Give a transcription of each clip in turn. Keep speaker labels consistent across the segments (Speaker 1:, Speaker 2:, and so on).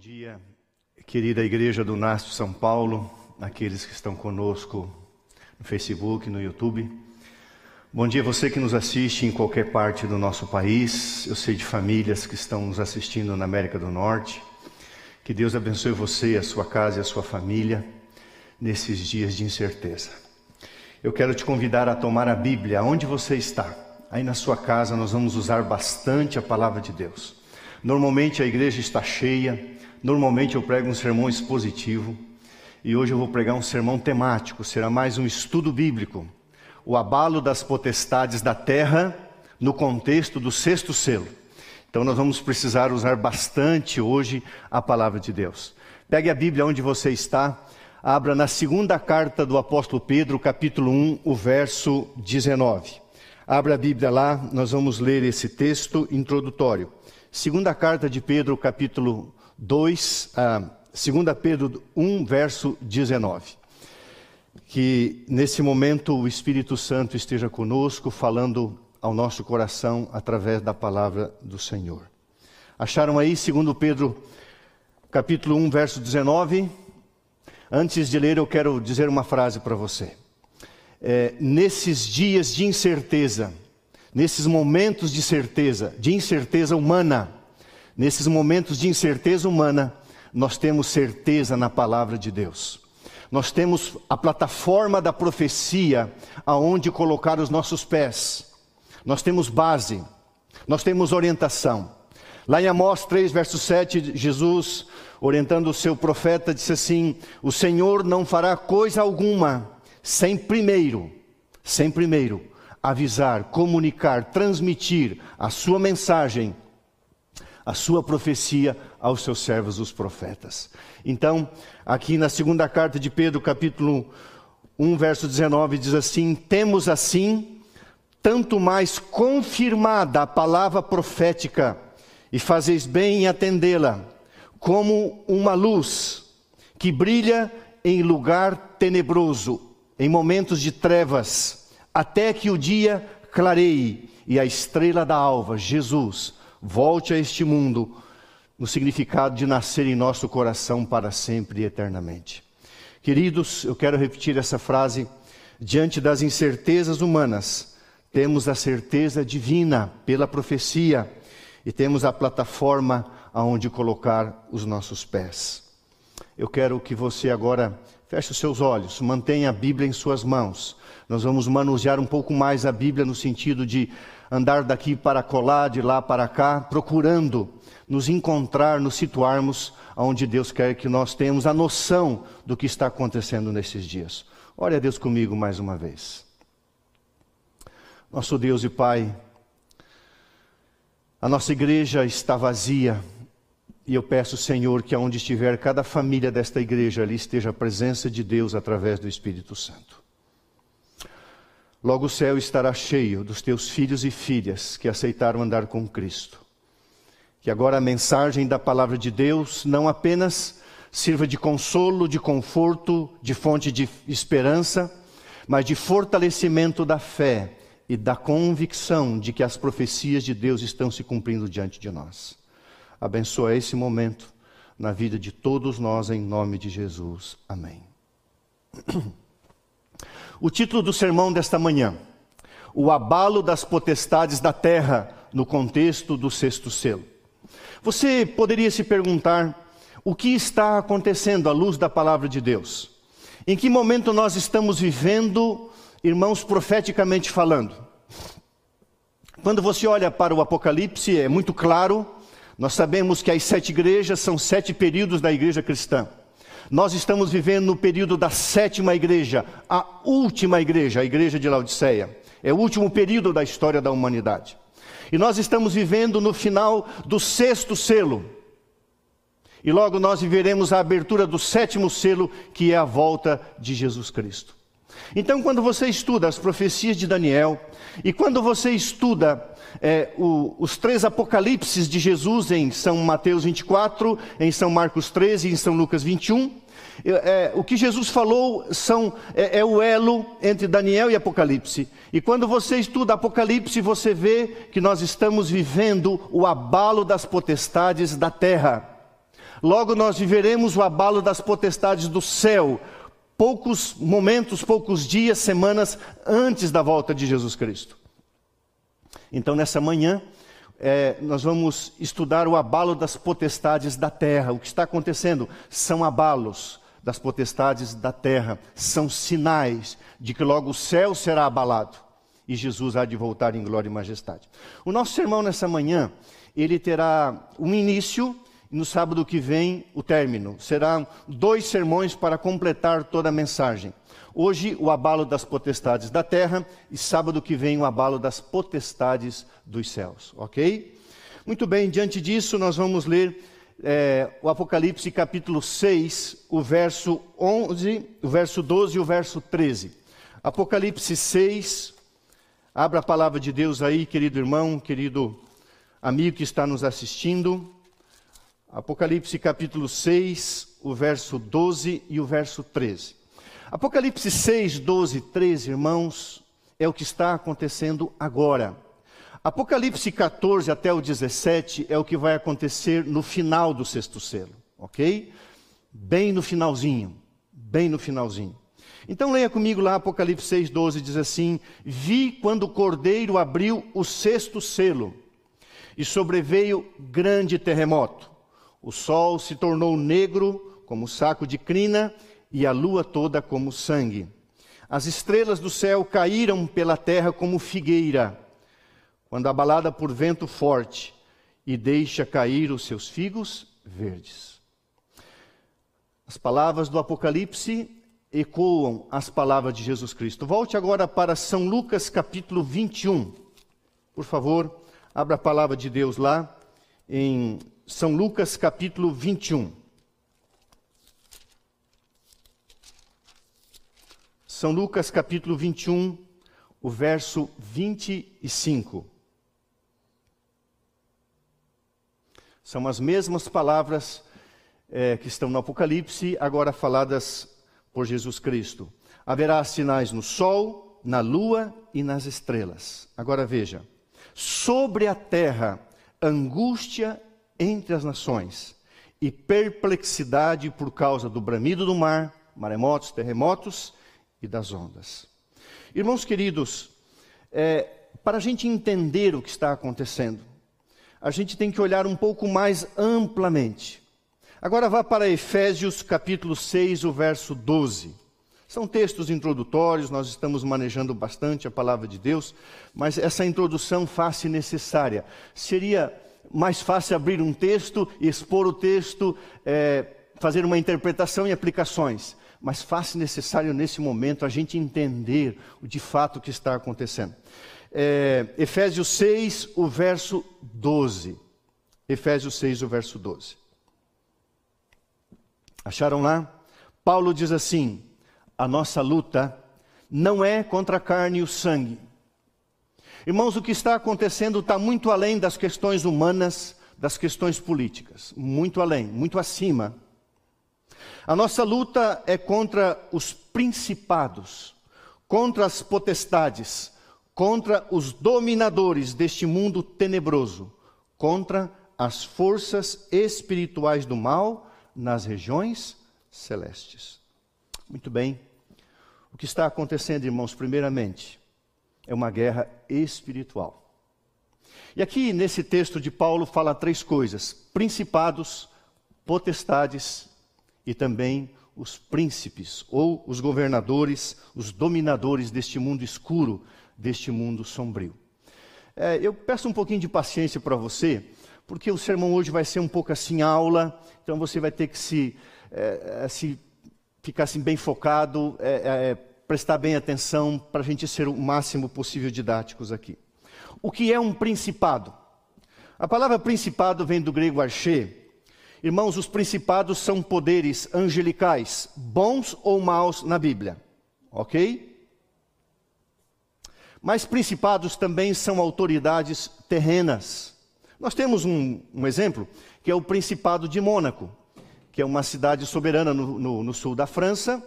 Speaker 1: dia, querida Igreja do Nácio São Paulo, aqueles que estão conosco no Facebook, no YouTube. Bom dia você que nos assiste em qualquer parte do nosso país. Eu sei de famílias que estão nos assistindo na América do Norte. Que Deus abençoe você, a sua casa e a sua família nesses dias de incerteza. Eu quero te convidar a tomar a Bíblia onde você está. Aí na sua casa nós vamos usar bastante a palavra de Deus. Normalmente a igreja está cheia, Normalmente eu prego um sermão expositivo e hoje eu vou pregar um sermão temático, será mais um estudo bíblico. O abalo das potestades da terra no contexto do sexto selo. Então nós vamos precisar usar bastante hoje a palavra de Deus. Pegue a Bíblia onde você está, abra na segunda carta do apóstolo Pedro, capítulo 1, o verso 19. Abra a Bíblia lá, nós vamos ler esse texto introdutório. Segunda carta de Pedro, capítulo 2, ah, 2 Pedro 1, verso 19. Que nesse momento o Espírito Santo esteja conosco, falando ao nosso coração através da palavra do Senhor. Acharam aí, 2 Pedro, capítulo 1, verso 19? Antes de ler, eu quero dizer uma frase para você. É, nesses dias de incerteza, nesses momentos de certeza, de incerteza humana, Nesses momentos de incerteza humana, nós temos certeza na palavra de Deus. Nós temos a plataforma da profecia aonde colocar os nossos pés. Nós temos base, nós temos orientação. Lá em Amós 3, verso 7, Jesus, orientando o seu profeta, disse assim: O Senhor não fará coisa alguma sem primeiro, sem primeiro avisar, comunicar, transmitir a sua mensagem a sua profecia aos seus servos, os profetas. Então, aqui na segunda carta de Pedro, capítulo 1, verso 19, diz assim: Temos assim, tanto mais confirmada a palavra profética, e fazeis bem em atendê-la, como uma luz que brilha em lugar tenebroso, em momentos de trevas, até que o dia clareie e a estrela da alva, Jesus, volte a este mundo no significado de nascer em nosso coração para sempre e eternamente. Queridos, eu quero repetir essa frase. Diante das incertezas humanas, temos a certeza divina pela profecia e temos a plataforma aonde colocar os nossos pés. Eu quero que você agora feche os seus olhos, mantenha a Bíblia em suas mãos. Nós vamos manusear um pouco mais a Bíblia no sentido de andar daqui para colar, de lá para cá, procurando nos encontrar, nos situarmos onde Deus quer que nós tenhamos a noção do que está acontecendo nesses dias. Ore a Deus comigo mais uma vez. Nosso Deus e Pai, a nossa igreja está vazia e eu peço, Senhor, que aonde estiver cada família desta igreja, ali esteja a presença de Deus através do Espírito Santo. Logo o céu estará cheio dos teus filhos e filhas que aceitaram andar com Cristo. Que agora a mensagem da palavra de Deus não apenas sirva de consolo, de conforto, de fonte de esperança, mas de fortalecimento da fé e da convicção de que as profecias de Deus estão se cumprindo diante de nós. Abençoa esse momento na vida de todos nós, em nome de Jesus. Amém. O título do sermão desta manhã: O abalo das potestades da terra no contexto do sexto selo. Você poderia se perguntar o que está acontecendo à luz da palavra de Deus? Em que momento nós estamos vivendo, irmãos, profeticamente falando? Quando você olha para o Apocalipse, é muito claro, nós sabemos que as sete igrejas são sete períodos da igreja cristã. Nós estamos vivendo no período da sétima igreja, a última igreja, a igreja de Laodiceia. É o último período da história da humanidade. E nós estamos vivendo no final do sexto selo. E logo nós viveremos a abertura do sétimo selo, que é a volta de Jesus Cristo. Então, quando você estuda as profecias de Daniel, e quando você estuda é, o, os três apocalipses de Jesus em São Mateus 24, em São Marcos 13 e em São Lucas 21, é, o que Jesus falou são, é, é, o elo entre Daniel e Apocalipse. E quando você estuda Apocalipse, você vê que nós estamos vivendo o abalo das potestades da terra. Logo, nós viveremos o abalo das potestades do céu, poucos momentos, poucos dias, semanas antes da volta de Jesus Cristo. Então, nessa manhã, é, nós vamos estudar o abalo das potestades da terra. O que está acontecendo são abalos das potestades da terra, são sinais de que logo o céu será abalado e Jesus há de voltar em glória e majestade. O nosso sermão nessa manhã, ele terá um início e no sábado que vem o término. Serão dois sermões para completar toda a mensagem. Hoje, o abalo das potestades da terra, e sábado que vem, o abalo das potestades dos céus, ok? Muito bem, diante disso, nós vamos ler é, o Apocalipse capítulo 6, o verso 11, o verso 12 e o verso 13. Apocalipse 6, abra a palavra de Deus aí, querido irmão, querido amigo que está nos assistindo. Apocalipse capítulo 6, o verso 12 e o verso 13. Apocalipse 6, 12 e 13, irmãos, é o que está acontecendo agora. Apocalipse 14 até o 17 é o que vai acontecer no final do sexto selo, ok? Bem no finalzinho, bem no finalzinho. Então leia comigo lá Apocalipse 6, 12, diz assim: Vi quando o cordeiro abriu o sexto selo, e sobreveio grande terremoto o sol se tornou negro como saco de crina e a lua toda como sangue. As estrelas do céu caíram pela terra como figueira, quando abalada por vento forte, e deixa cair os seus figos verdes. As palavras do Apocalipse ecoam as palavras de Jesus Cristo. Volte agora para São Lucas capítulo 21. Por favor, abra a palavra de Deus lá em são Lucas capítulo 21. São Lucas capítulo 21, o verso 25. São as mesmas palavras é, que estão no Apocalipse, agora faladas por Jesus Cristo. Haverá sinais no sol, na lua e nas estrelas. Agora veja: sobre a terra, angústia entre as nações e perplexidade por causa do bramido do mar, maremotos, terremotos e das ondas. Irmãos queridos, é, para a gente entender o que está acontecendo, a gente tem que olhar um pouco mais amplamente. Agora vá para Efésios capítulo 6, o verso 12. São textos introdutórios, nós estamos manejando bastante a palavra de Deus, mas essa introdução faz-se necessária. Seria mais fácil abrir um texto, expor o texto, é, fazer uma interpretação e aplicações. Mas faz necessário nesse momento a gente entender o de fato o que está acontecendo. É, Efésios 6, o verso 12. Efésios 6, o verso 12. Acharam lá? Paulo diz assim: a nossa luta não é contra a carne e o sangue Irmãos, o que está acontecendo está muito além das questões humanas, das questões políticas, muito além, muito acima. A nossa luta é contra os principados, contra as potestades, contra os dominadores deste mundo tenebroso, contra as forças espirituais do mal nas regiões celestes. Muito bem. O que está acontecendo, irmãos, primeiramente, é uma guerra espiritual. E aqui nesse texto de Paulo fala três coisas: principados, potestades e também os príncipes ou os governadores, os dominadores deste mundo escuro, deste mundo sombrio. É, eu peço um pouquinho de paciência para você, porque o sermão hoje vai ser um pouco assim aula, então você vai ter que se, é, é se ficar assim bem focado. É, é prestar bem atenção para a gente ser o máximo possível didáticos aqui. O que é um principado? A palavra principado vem do grego archê. Irmãos, os principados são poderes angelicais, bons ou maus na Bíblia, ok? Mas principados também são autoridades terrenas. Nós temos um, um exemplo, que é o Principado de Mônaco, que é uma cidade soberana no, no, no sul da França,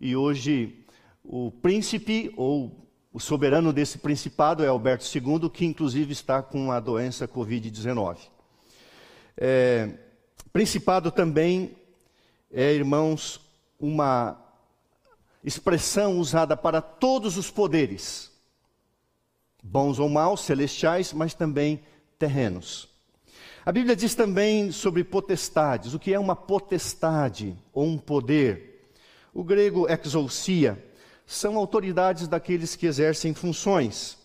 Speaker 1: e hoje o príncipe ou o soberano desse principado é Alberto II, que inclusive está com a doença Covid-19. É, Principado também é, irmãos, uma expressão usada para todos os poderes, bons ou maus, celestiais, mas também terrenos. A Bíblia diz também sobre potestades. O que é uma potestade ou um poder? O grego exousia são autoridades daqueles que exercem funções.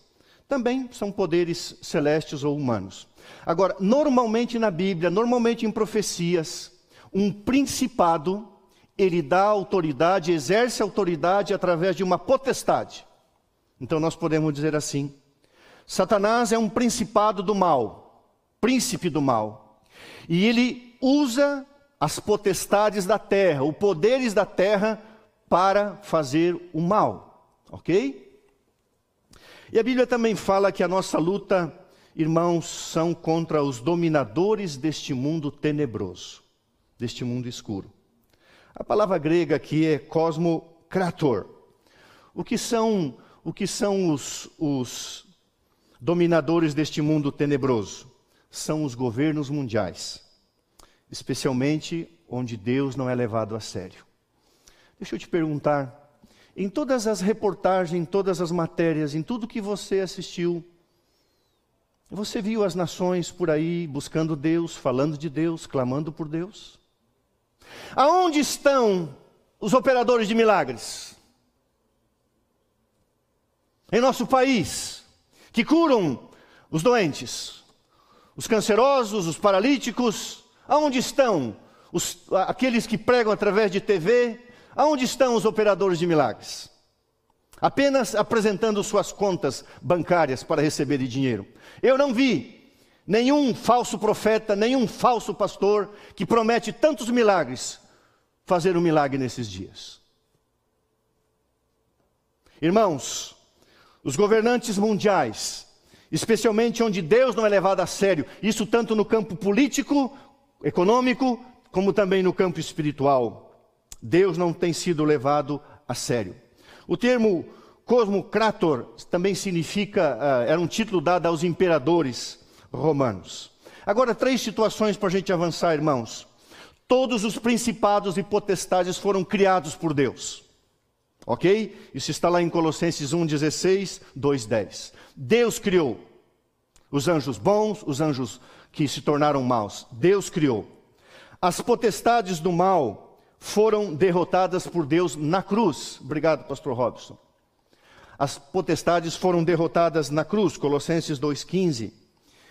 Speaker 1: Também são poderes celestes ou humanos. Agora, normalmente na Bíblia, normalmente em profecias, um principado, ele dá autoridade, exerce autoridade através de uma potestade. Então nós podemos dizer assim: Satanás é um principado do mal, príncipe do mal. E ele usa as potestades da terra, os poderes da terra para fazer o mal, ok? E a Bíblia também fala que a nossa luta, irmãos, são contra os dominadores deste mundo tenebroso, deste mundo escuro. A palavra grega aqui é cosmocrator. O que são, o que são os, os dominadores deste mundo tenebroso? São os governos mundiais, especialmente onde Deus não é levado a sério. Deixa eu te perguntar, em todas as reportagens, em todas as matérias, em tudo que você assistiu, você viu as nações por aí buscando Deus, falando de Deus, clamando por Deus? Aonde estão os operadores de milagres? Em nosso país, que curam os doentes, os cancerosos, os paralíticos, aonde estão os, aqueles que pregam através de TV, Aonde estão os operadores de milagres? Apenas apresentando suas contas bancárias para receber dinheiro. Eu não vi nenhum falso profeta, nenhum falso pastor que promete tantos milagres fazer um milagre nesses dias. Irmãos, os governantes mundiais, especialmente onde Deus não é levado a sério, isso tanto no campo político, econômico, como também no campo espiritual. Deus não tem sido levado a sério. O termo cosmocrator também significa, uh, era um título dado aos imperadores romanos. Agora, três situações para a gente avançar, irmãos. Todos os principados e potestades foram criados por Deus. Ok? Isso está lá em Colossenses 1,16, 2,10. Deus criou os anjos bons, os anjos que se tornaram maus. Deus criou. As potestades do mal foram derrotadas por Deus na cruz. Obrigado, pastor Robson. As potestades foram derrotadas na cruz, Colossenses 2,15.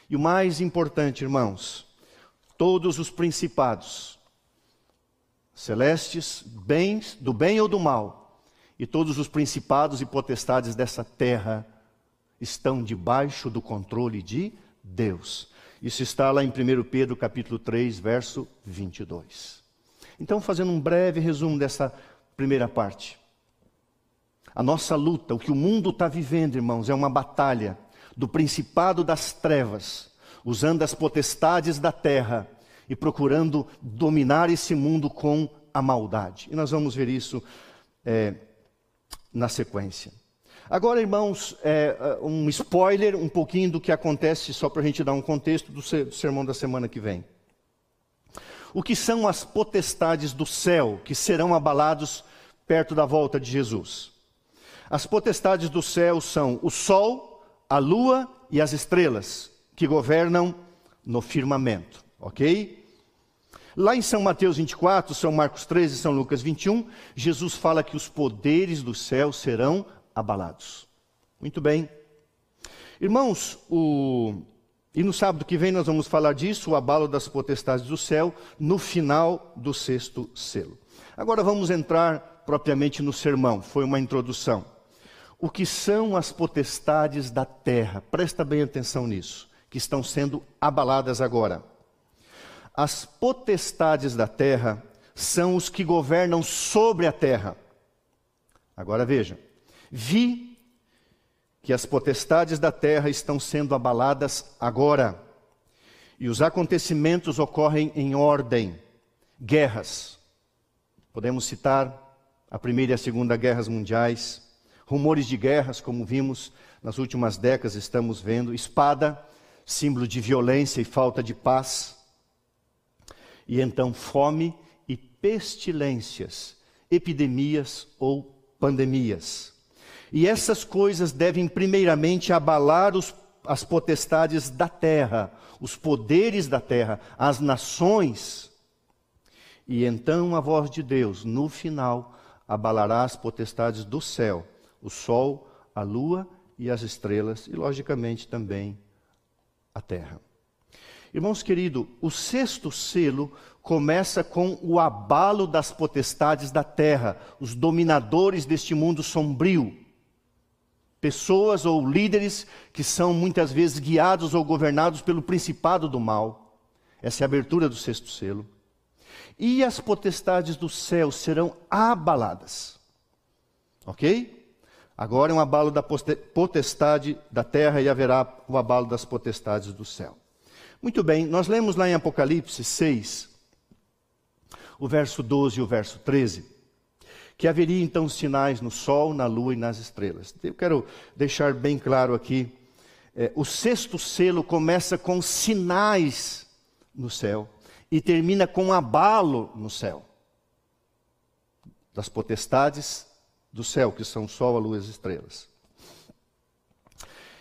Speaker 1: E o mais importante, irmãos, todos os principados, celestes, bens, do bem ou do mal, e todos os principados e potestades dessa terra estão debaixo do controle de Deus. Isso está lá em 1 Pedro capítulo 3, verso 22. Então, fazendo um breve resumo dessa primeira parte. A nossa luta, o que o mundo está vivendo, irmãos, é uma batalha do principado das trevas, usando as potestades da terra e procurando dominar esse mundo com a maldade. E nós vamos ver isso é, na sequência. Agora, irmãos, é, é um spoiler um pouquinho do que acontece, só para a gente dar um contexto do sermão da semana que vem o que são as potestades do céu que serão abalados perto da volta de Jesus. As potestades do céu são o sol, a lua e as estrelas que governam no firmamento, ok? Lá em São Mateus 24, São Marcos 13 e São Lucas 21, Jesus fala que os poderes do céu serão abalados. Muito bem. Irmãos, o, e no sábado que vem nós vamos falar disso, o abalo das potestades do céu, no final do sexto selo. Agora vamos entrar propriamente no sermão, foi uma introdução. O que são as potestades da terra? Presta bem atenção nisso, que estão sendo abaladas agora. As potestades da terra são os que governam sobre a terra. Agora veja: vi que as potestades da terra estão sendo abaladas agora. E os acontecimentos ocorrem em ordem. Guerras. Podemos citar a Primeira e a Segunda Guerras Mundiais. Rumores de guerras, como vimos nas últimas décadas, estamos vendo. Espada, símbolo de violência e falta de paz. e então fome e pestilências, epidemias ou pandemias. E essas coisas devem primeiramente abalar os, as potestades da terra, os poderes da terra, as nações. E então a voz de Deus, no final, abalará as potestades do céu, o sol, a lua e as estrelas, e logicamente também a terra. Irmãos queridos, o sexto selo começa com o abalo das potestades da terra, os dominadores deste mundo sombrio. Pessoas ou líderes que são muitas vezes guiados ou governados pelo principado do mal. Essa é a abertura do sexto selo. E as potestades do céu serão abaladas. Ok? Agora é um abalo da potestade da terra e haverá o abalo das potestades do céu. Muito bem, nós lemos lá em Apocalipse 6, o verso 12 e o verso 13, que haveria então sinais no sol, na lua e nas estrelas. Eu quero deixar bem claro aqui: é, o sexto selo começa com sinais no céu e termina com abalo no céu das potestades do céu, que são o sol, a lua e as estrelas.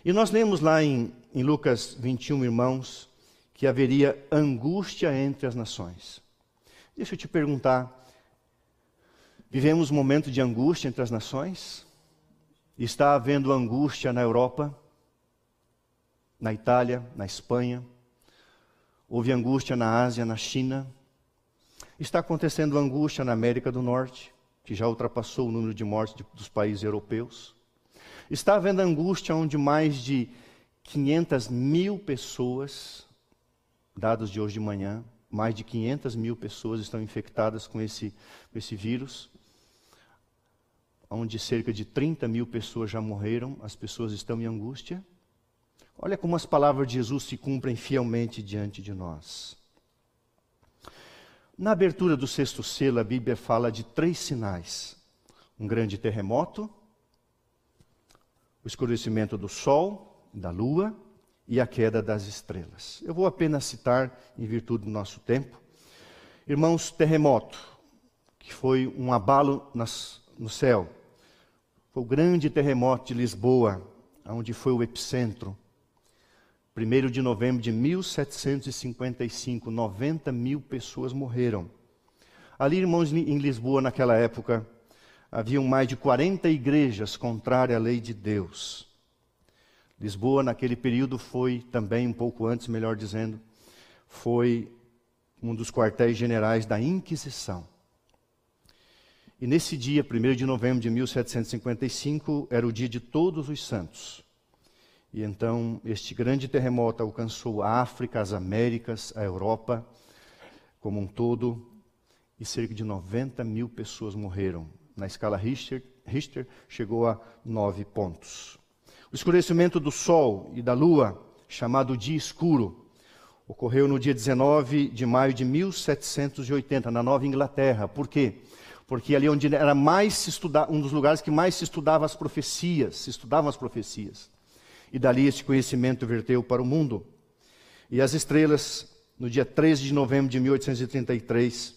Speaker 1: E nós lemos lá em, em Lucas 21, irmãos, que haveria angústia entre as nações. Deixa eu te perguntar: vivemos um momento de angústia entre as nações? Está havendo angústia na Europa, na Itália, na Espanha? Houve angústia na Ásia, na China? Está acontecendo angústia na América do Norte? que já ultrapassou o número de mortes de, dos países europeus. Está havendo angústia onde mais de 500 mil pessoas, dados de hoje de manhã, mais de 500 mil pessoas estão infectadas com esse, com esse vírus, onde cerca de 30 mil pessoas já morreram, as pessoas estão em angústia. Olha como as palavras de Jesus se cumprem fielmente diante de nós. Na abertura do sexto selo, a Bíblia fala de três sinais: um grande terremoto, o escurecimento do sol, da lua e a queda das estrelas. Eu vou apenas citar, em virtude do nosso tempo. Irmãos, terremoto, que foi um abalo nas, no céu. Foi o grande terremoto de Lisboa, onde foi o epicentro. 1 de novembro de 1755, 90 mil pessoas morreram. Ali, irmãos, em Lisboa, naquela época, haviam mais de 40 igrejas contrárias à lei de Deus. Lisboa, naquele período, foi também, um pouco antes, melhor dizendo, foi um dos quartéis generais da Inquisição. E nesse dia, 1 de novembro de 1755, era o dia de todos os santos. E então este grande terremoto alcançou a África, as Américas, a Europa como um todo, e cerca de 90 mil pessoas morreram. Na escala Richter, Richter chegou a nove pontos. O escurecimento do Sol e da Lua, chamado dia escuro, ocorreu no dia 19 de maio de 1780, na Nova Inglaterra. Por quê? Ali onde era mais se estudar, um dos lugares que mais se estudava as profecias, se estudavam as profecias e dali esse conhecimento verteu para o mundo. E as estrelas, no dia 13 de novembro de 1833,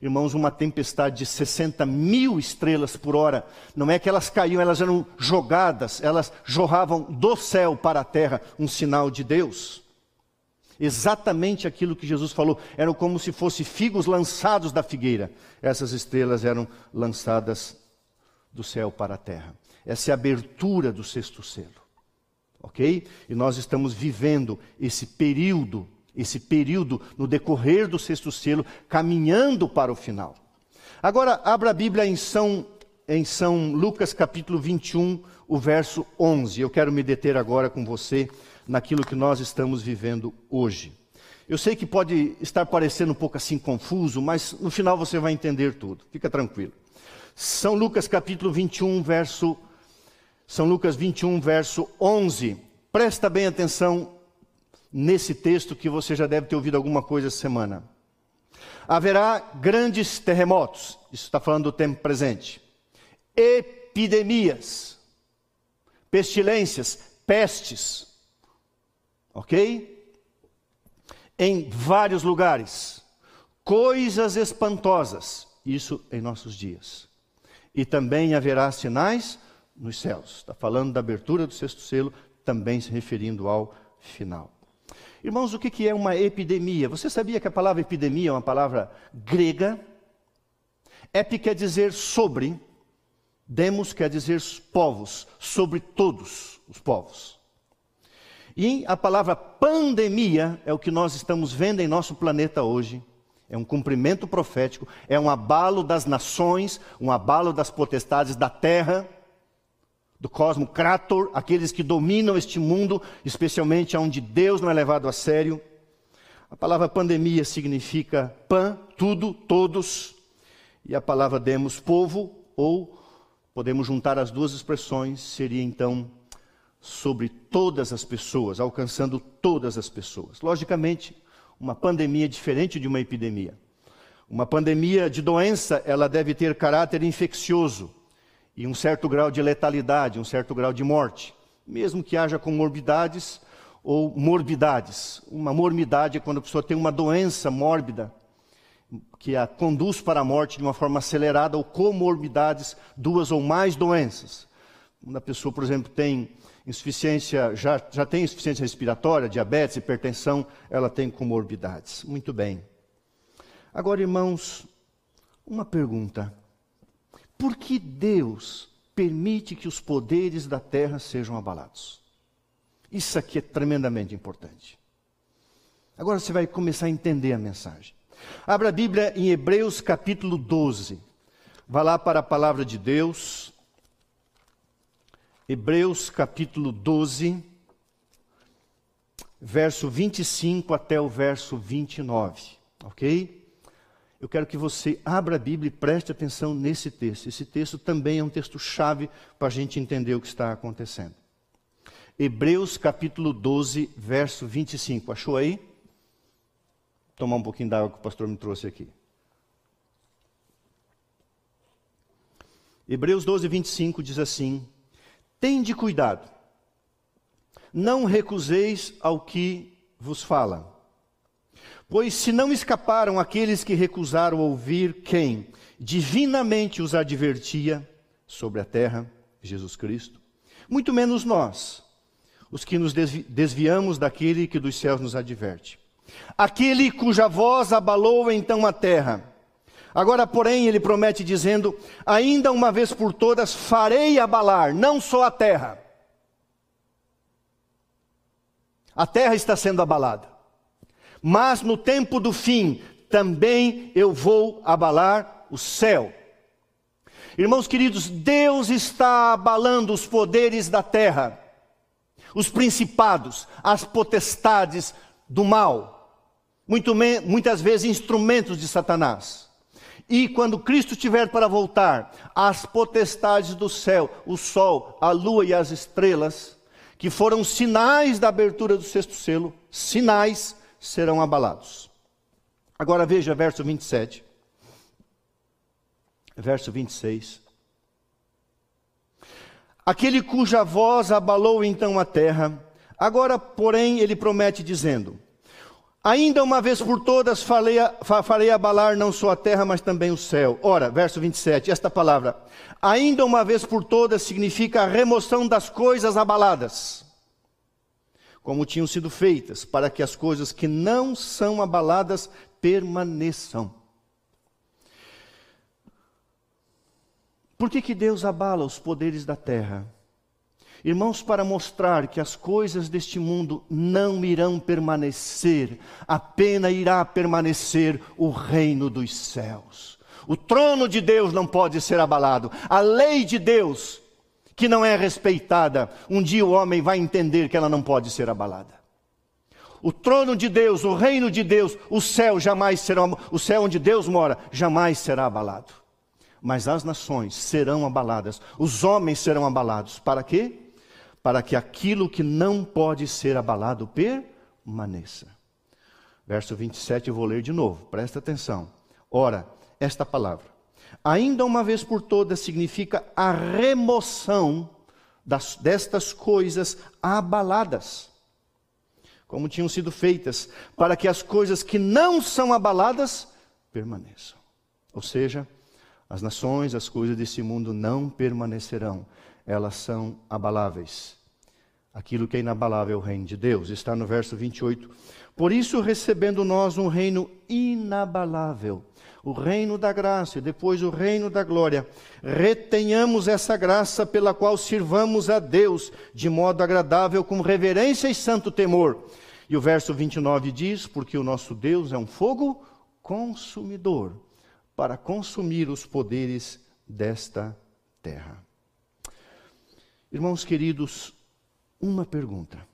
Speaker 1: irmãos, uma tempestade de 60 mil estrelas por hora. Não é que elas caíam, elas eram jogadas, elas jorravam do céu para a terra, um sinal de Deus. Exatamente aquilo que Jesus falou, eram como se fossem figos lançados da figueira. Essas estrelas eram lançadas do céu para a terra. Essa é a abertura do sexto selo ok? E nós estamos vivendo esse período, esse período no decorrer do sexto selo, caminhando para o final. Agora, abra a Bíblia em São, em São Lucas capítulo 21, o verso 11. Eu quero me deter agora com você naquilo que nós estamos vivendo hoje. Eu sei que pode estar parecendo um pouco assim confuso, mas no final você vai entender tudo. Fica tranquilo. São Lucas capítulo 21, verso são Lucas 21, verso 11. Presta bem atenção nesse texto que você já deve ter ouvido alguma coisa essa semana. Haverá grandes terremotos, isso está falando do tempo presente, epidemias, pestilências, pestes, ok? Em vários lugares, coisas espantosas, isso em nossos dias. E também haverá sinais nos céus. Está falando da abertura do sexto selo, também se referindo ao final. Irmãos, o que é uma epidemia? Você sabia que a palavra epidemia é uma palavra grega? Epi quer dizer sobre, demos quer dizer povos, sobre todos os povos. E a palavra pandemia é o que nós estamos vendo em nosso planeta hoje. É um cumprimento profético, é um abalo das nações, um abalo das potestades da terra, do cosmo Krator, aqueles que dominam este mundo, especialmente onde Deus não é levado a sério. A palavra pandemia significa pan, tudo, todos, e a palavra demos, povo, ou podemos juntar as duas expressões, seria então sobre todas as pessoas, alcançando todas as pessoas. Logicamente, uma pandemia é diferente de uma epidemia. Uma pandemia de doença, ela deve ter caráter infeccioso e um certo grau de letalidade, um certo grau de morte, mesmo que haja comorbidades ou morbidades. Uma morbidade é quando a pessoa tem uma doença mórbida que a conduz para a morte de uma forma acelerada ou comorbidades, duas ou mais doenças. Quando a pessoa, por exemplo, tem insuficiência, já, já tem insuficiência respiratória, diabetes, hipertensão, ela tem comorbidades. Muito bem. Agora, irmãos, uma pergunta. Por que Deus permite que os poderes da terra sejam abalados? Isso aqui é tremendamente importante. Agora você vai começar a entender a mensagem. Abra a Bíblia em Hebreus capítulo 12. Vá lá para a palavra de Deus. Hebreus capítulo 12, verso 25 até o verso 29, ok? Eu quero que você abra a Bíblia e preste atenção nesse texto. Esse texto também é um texto chave para a gente entender o que está acontecendo. Hebreus capítulo 12, verso 25. Achou aí? Vou tomar um pouquinho d'água que o pastor me trouxe aqui. Hebreus 12, 25 diz assim: Tende cuidado, não recuseis ao que vos fala. Pois se não escaparam aqueles que recusaram ouvir quem divinamente os advertia sobre a terra, Jesus Cristo, muito menos nós, os que nos desviamos daquele que dos céus nos adverte. Aquele cuja voz abalou então a terra, Agora, porém, ele promete dizendo: Ainda uma vez por todas farei abalar, não só a terra. A terra está sendo abalada. Mas no tempo do fim, também eu vou abalar o céu. Irmãos queridos, Deus está abalando os poderes da terra, os principados, as potestades do mal, muito, muitas vezes instrumentos de Satanás. E quando Cristo estiver para voltar, as potestades do céu, o sol, a lua e as estrelas, que foram sinais da abertura do sexto selo, sinais, serão abalados. Agora veja verso 27. Verso 26. Aquele cuja voz abalou então a terra, agora, porém, ele promete dizendo: Ainda uma vez por todas farei, farei abalar não só a terra, mas também o céu. Ora, verso 27, esta palavra, ainda uma vez por todas, significa a remoção das coisas abaladas, como tinham sido feitas, para que as coisas que não são abaladas permaneçam. Por que, que Deus abala os poderes da terra? Irmãos, para mostrar que as coisas deste mundo não irão permanecer, apenas irá permanecer o reino dos céus. O trono de Deus não pode ser abalado. A lei de Deus, que não é respeitada, um dia o homem vai entender que ela não pode ser abalada. O trono de Deus, o reino de Deus, o céu jamais será, o céu onde Deus mora, jamais será abalado. Mas as nações serão abaladas, os homens serão abalados. Para quê? Para que aquilo que não pode ser abalado permaneça. Verso 27 eu vou ler de novo, presta atenção. Ora, esta palavra, ainda uma vez por todas, significa a remoção das, destas coisas abaladas, como tinham sido feitas, para que as coisas que não são abaladas permaneçam. Ou seja, as nações, as coisas desse mundo não permanecerão, elas são abaláveis. Aquilo que é inabalável é o reino de Deus. Está no verso 28. Por isso, recebendo nós um reino inabalável, o reino da graça e depois o reino da glória, retenhamos essa graça pela qual sirvamos a Deus de modo agradável, com reverência e santo temor. E o verso 29 diz: Porque o nosso Deus é um fogo consumidor para consumir os poderes desta terra. Irmãos queridos, uma pergunta.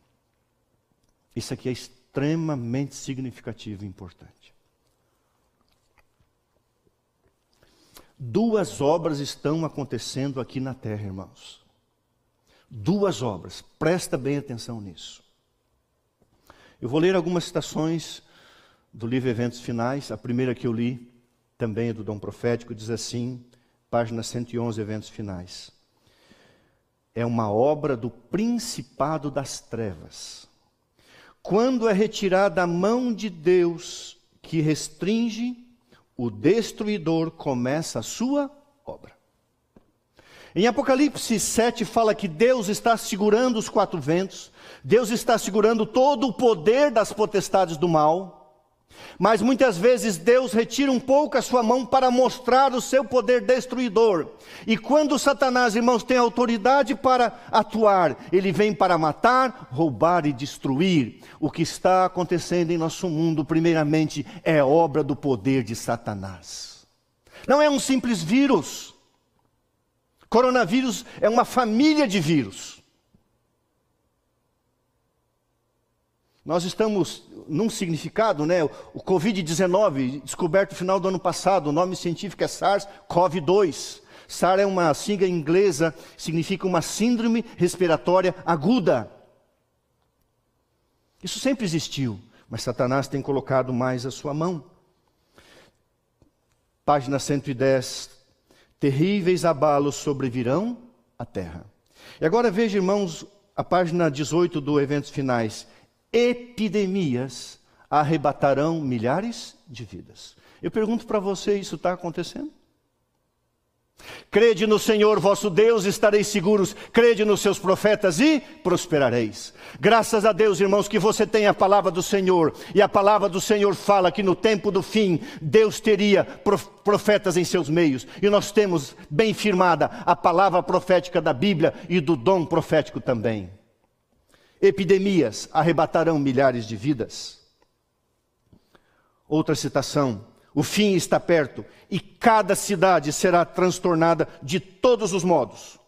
Speaker 1: Isso aqui é extremamente significativo e importante. Duas obras estão acontecendo aqui na terra, irmãos. Duas obras, presta bem atenção nisso. Eu vou ler algumas citações do livro Eventos Finais. A primeira que eu li também é do Dom Profético, diz assim, página 111, Eventos Finais. É uma obra do Principado das Trevas. Quando é retirada a mão de Deus que restringe, o destruidor começa a sua obra. Em Apocalipse 7 fala que Deus está segurando os quatro ventos, Deus está segurando todo o poder das potestades do mal. Mas muitas vezes Deus retira um pouco a sua mão para mostrar o seu poder destruidor. E quando Satanás, irmãos, tem autoridade para atuar, ele vem para matar, roubar e destruir. O que está acontecendo em nosso mundo, primeiramente, é obra do poder de Satanás. Não é um simples vírus. Coronavírus é uma família de vírus. Nós estamos num significado, né? O Covid-19, descoberto no final do ano passado, o nome científico é SARS-CoV-2. SARS é uma sigla inglesa, significa uma síndrome respiratória aguda. Isso sempre existiu, mas Satanás tem colocado mais a sua mão. Página 110. Terríveis abalos sobrevirão à terra. E agora veja, irmãos, a página 18 do Eventos Finais epidemias arrebatarão milhares de vidas. Eu pergunto para você: isso está acontecendo? Crede no Senhor vosso Deus, estareis seguros. Crede nos seus profetas e prosperareis. Graças a Deus, irmãos, que você tem a palavra do Senhor. E a palavra do Senhor fala que no tempo do fim, Deus teria profetas em seus meios. E nós temos bem firmada a palavra profética da Bíblia e do dom profético também. Epidemias arrebatarão milhares de vidas. Outra citação: o fim está perto e cada cidade será transtornada de todos os modos.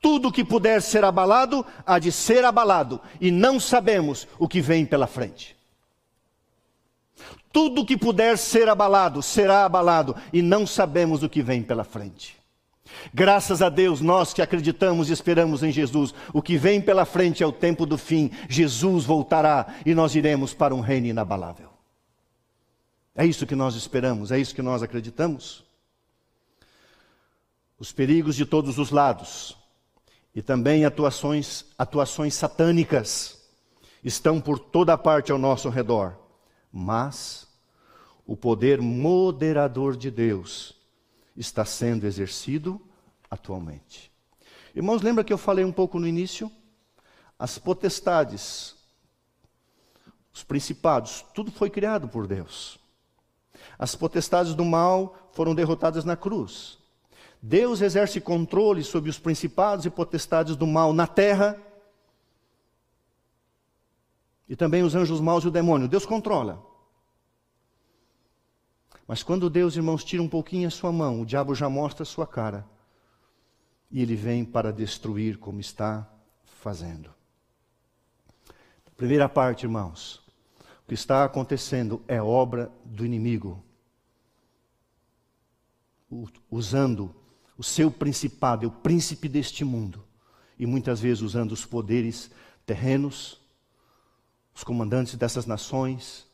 Speaker 1: Tudo que puder ser abalado, há de ser abalado, e não sabemos o que vem pela frente. Tudo que puder ser abalado, será abalado, e não sabemos o que vem pela frente. Graças a Deus, nós que acreditamos e esperamos em Jesus, o que vem pela frente é o tempo do fim. Jesus voltará e nós iremos para um reino inabalável. É isso que nós esperamos, é isso que nós acreditamos. Os perigos de todos os lados e também atuações, atuações satânicas estão por toda parte ao nosso redor, mas o poder moderador de Deus está sendo exercido atualmente. Irmãos, lembra que eu falei um pouco no início? As potestades, os principados, tudo foi criado por Deus. As potestades do mal foram derrotadas na cruz. Deus exerce controle sobre os principados e potestades do mal na terra. E também os anjos maus e o demônio. Deus controla. Mas quando Deus, irmãos, tira um pouquinho a sua mão, o diabo já mostra a sua cara. E ele vem para destruir como está fazendo. Primeira parte, irmãos. O que está acontecendo é obra do inimigo. Usando o seu principado, o príncipe deste mundo. E muitas vezes usando os poderes terrenos, os comandantes dessas nações,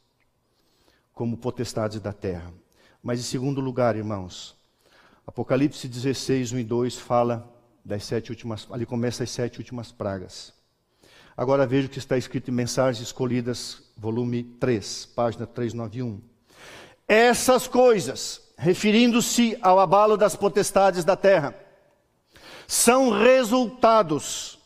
Speaker 1: como potestades da terra. Mas em segundo lugar, irmãos, Apocalipse 16, 1 e 2 fala das sete últimas, ali começa as sete últimas pragas. Agora veja o que está escrito em Mensagens Escolhidas, volume 3, página 391. Essas coisas, referindo-se ao abalo das potestades da terra, são resultados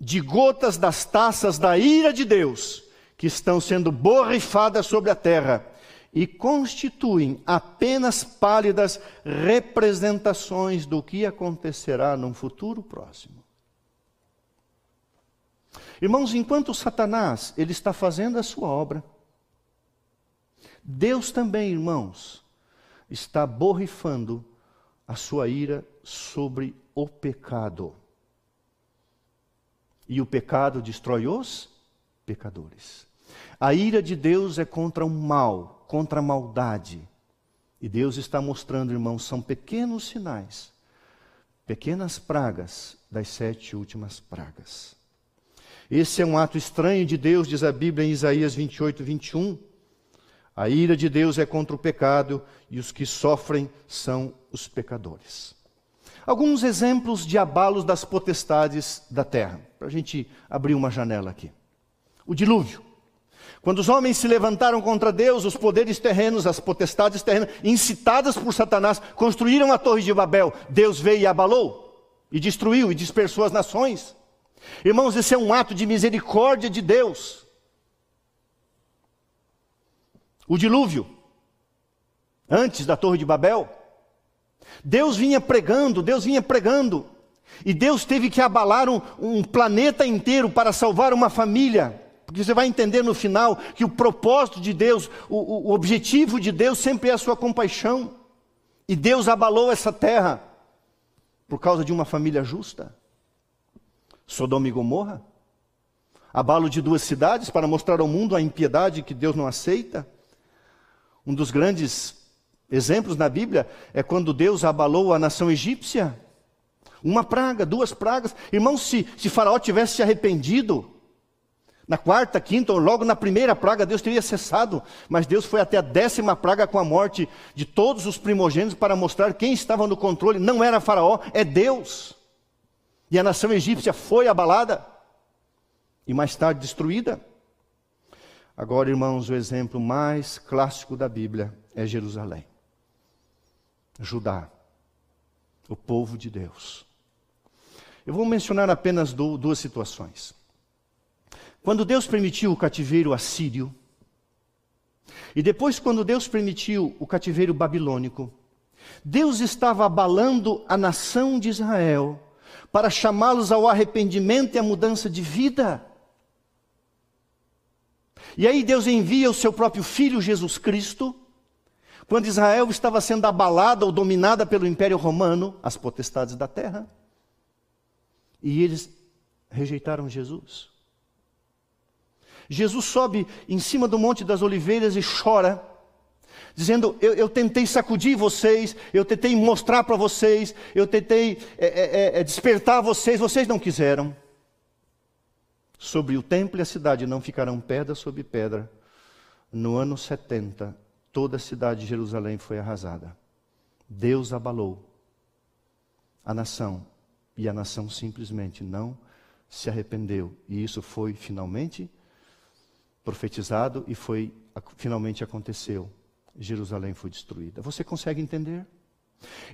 Speaker 1: de gotas das taças da ira de Deus que estão sendo borrifadas sobre a terra e constituem apenas pálidas representações do que acontecerá num futuro próximo. Irmãos, enquanto Satanás ele está fazendo a sua obra, Deus também, irmãos, está borrifando a sua ira sobre o pecado. E o pecado destrói os pecadores. A ira de Deus é contra o mal, contra a maldade. E Deus está mostrando, irmãos, são pequenos sinais, pequenas pragas das sete últimas pragas. Esse é um ato estranho de Deus, diz a Bíblia em Isaías 28, 21. A ira de Deus é contra o pecado e os que sofrem são os pecadores. Alguns exemplos de abalos das potestades da terra, para a gente abrir uma janela aqui. O dilúvio. Quando os homens se levantaram contra Deus, os poderes terrenos, as potestades terrenas, incitadas por Satanás, construíram a Torre de Babel. Deus veio e abalou, e destruiu e dispersou as nações. Irmãos, esse é um ato de misericórdia de Deus. o dilúvio, antes da Torre de Babel. Deus vinha pregando, Deus vinha pregando, e Deus teve que abalar um, um planeta inteiro para salvar uma família. Porque você vai entender no final que o propósito de Deus, o, o objetivo de Deus sempre é a sua compaixão. E Deus abalou essa terra por causa de uma família justa. Sodoma e Gomorra. Abalo de duas cidades para mostrar ao mundo a impiedade que Deus não aceita. Um dos grandes exemplos na Bíblia é quando Deus abalou a nação egípcia. Uma praga, duas pragas. Irmãos, se, se Faraó tivesse se arrependido, na quarta, quinta ou logo na primeira praga, Deus teria cessado. Mas Deus foi até a décima praga com a morte de todos os primogênitos para mostrar quem estava no controle. Não era Faraó, é Deus. E a nação egípcia foi abalada e mais tarde destruída. Agora, irmãos, o exemplo mais clássico da Bíblia é Jerusalém. Judá, o povo de Deus. Eu vou mencionar apenas duas situações. Quando Deus permitiu o cativeiro assírio, e depois, quando Deus permitiu o cativeiro babilônico, Deus estava abalando a nação de Israel para chamá-los ao arrependimento e à mudança de vida. E aí Deus envia o seu próprio filho Jesus Cristo, quando Israel estava sendo abalada ou dominada pelo Império Romano, as potestades da terra. E eles rejeitaram Jesus. Jesus sobe em cima do Monte das Oliveiras e chora, dizendo: Eu, eu tentei sacudir vocês, eu tentei mostrar para vocês, eu tentei é, é, é, despertar vocês, vocês não quiseram sobre o templo e a cidade não ficarão pedra sobre pedra. No ano 70, toda a cidade de Jerusalém foi arrasada. Deus abalou a nação e a nação simplesmente não se arrependeu. E isso foi finalmente profetizado e foi finalmente aconteceu. Jerusalém foi destruída. Você consegue entender?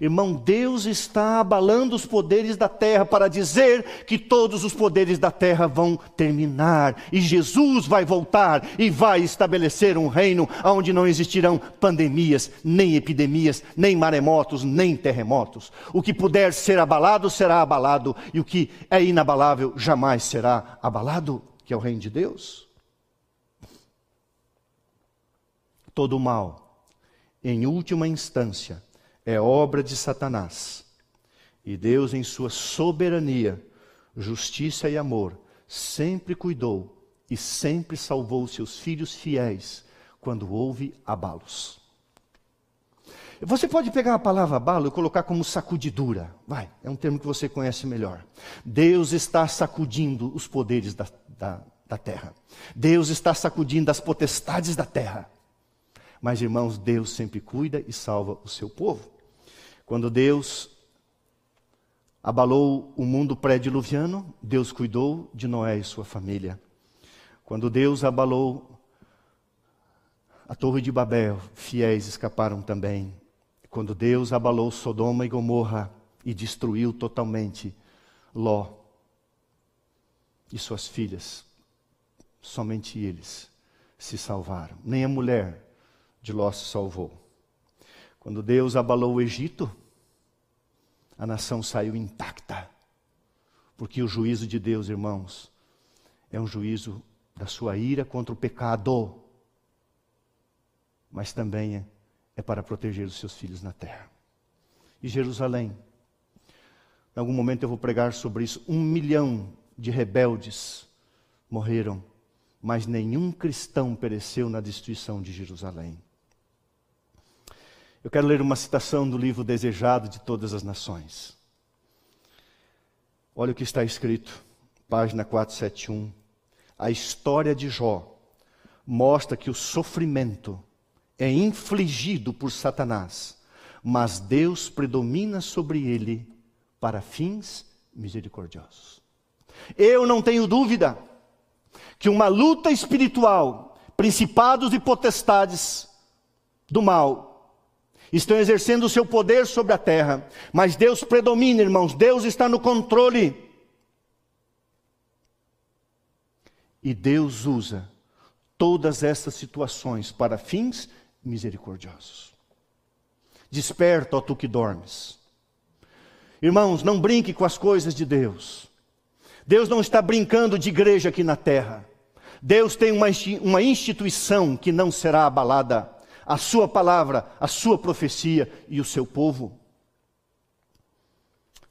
Speaker 1: Irmão, Deus está abalando os poderes da terra para dizer que todos os poderes da terra vão terminar e Jesus vai voltar e vai estabelecer um reino onde não existirão pandemias, nem epidemias, nem maremotos, nem terremotos. O que puder ser abalado será abalado e o que é inabalável jamais será abalado, que é o reino de Deus. Todo mal, em última instância, é obra de Satanás. E Deus, em sua soberania, justiça e amor, sempre cuidou e sempre salvou seus filhos fiéis quando houve abalos. Você pode pegar a palavra abalo e colocar como sacudidura. Vai, é um termo que você conhece melhor. Deus está sacudindo os poderes da, da, da terra. Deus está sacudindo as potestades da terra. Mas, irmãos, Deus sempre cuida e salva o seu povo. Quando Deus abalou o mundo pré-diluviano, Deus cuidou de Noé e sua família. Quando Deus abalou A Torre de Babel, fiéis escaparam também. Quando Deus abalou Sodoma e Gomorra e destruiu totalmente Ló e suas filhas, somente eles se salvaram. Nem a mulher de Ló se salvou. Quando Deus abalou o Egito, a nação saiu intacta. Porque o juízo de Deus, irmãos, é um juízo da sua ira contra o pecado, mas também é, é para proteger os seus filhos na terra. E Jerusalém, em algum momento eu vou pregar sobre isso. Um milhão de rebeldes morreram, mas nenhum cristão pereceu na destruição de Jerusalém. Eu quero ler uma citação do livro Desejado de Todas as Nações. Olha o que está escrito, página 471. A história de Jó mostra que o sofrimento é infligido por Satanás, mas Deus predomina sobre ele para fins misericordiosos. Eu não tenho dúvida que uma luta espiritual, principados e potestades do mal, estão exercendo o seu poder sobre a terra, mas Deus predomina, irmãos, Deus está no controle. E Deus usa todas essas situações para fins misericordiosos. Desperta, ó tu que dormes. Irmãos, não brinque com as coisas de Deus. Deus não está brincando de igreja aqui na terra. Deus tem uma, uma instituição que não será abalada a sua palavra, a sua profecia e o seu povo.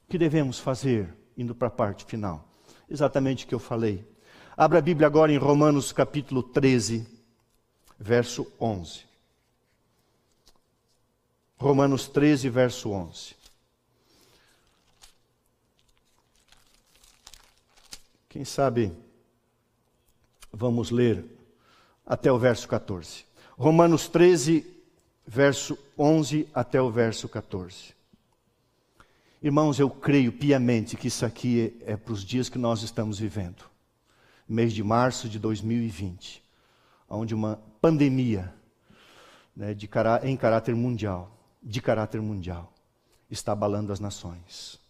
Speaker 1: O que devemos fazer indo para a parte final? Exatamente o que eu falei. Abra a Bíblia agora em Romanos capítulo 13, verso 11. Romanos 13, verso 11. Quem sabe vamos ler até o verso 14. Romanos 13, verso 11 até o verso 14. Irmãos, eu creio piamente que isso aqui é, é para os dias que nós estamos vivendo. Mês de março de 2020, onde uma pandemia né, de cará em caráter mundial, de caráter mundial, está abalando as nações.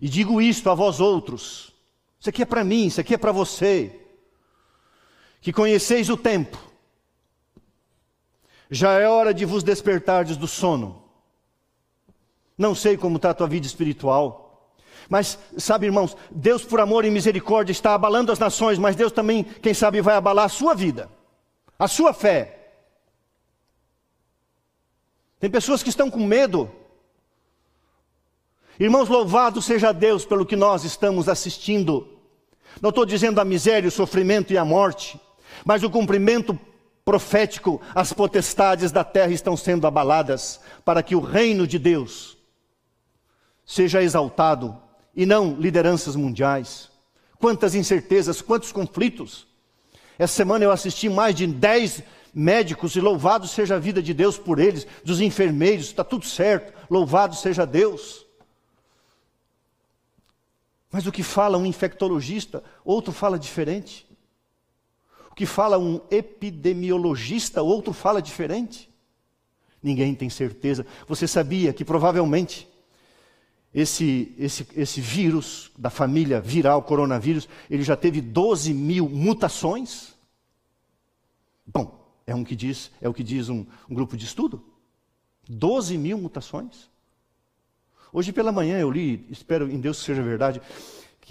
Speaker 1: E digo isto a vós outros, isso aqui é para mim, isso aqui é para você, que conheceis o tempo, já é hora de vos despertardes do sono. Não sei como está a tua vida espiritual. Mas, sabe, irmãos, Deus, por amor e misericórdia, está abalando as nações, mas Deus também, quem sabe, vai abalar a sua vida, a sua fé. Tem pessoas que estão com medo. Irmãos, louvado seja Deus pelo que nós estamos assistindo. Não estou dizendo a miséria, o sofrimento e a morte, mas o cumprimento profético, as potestades da terra estão sendo abaladas para que o reino de Deus seja exaltado e não lideranças mundiais. Quantas incertezas, quantos conflitos. Essa semana eu assisti mais de dez médicos e louvado seja a vida de Deus por eles, dos enfermeiros, está tudo certo, louvado seja Deus. Mas o que fala um infectologista, outro fala diferente. O que fala um epidemiologista, outro fala diferente. Ninguém tem certeza. Você sabia que provavelmente esse, esse, esse vírus da família viral coronavírus, ele já teve 12 mil mutações? Bom, é, um que diz, é o que diz um, um grupo de estudo. 12 mil mutações. Hoje pela manhã eu li, espero em Deus que seja verdade,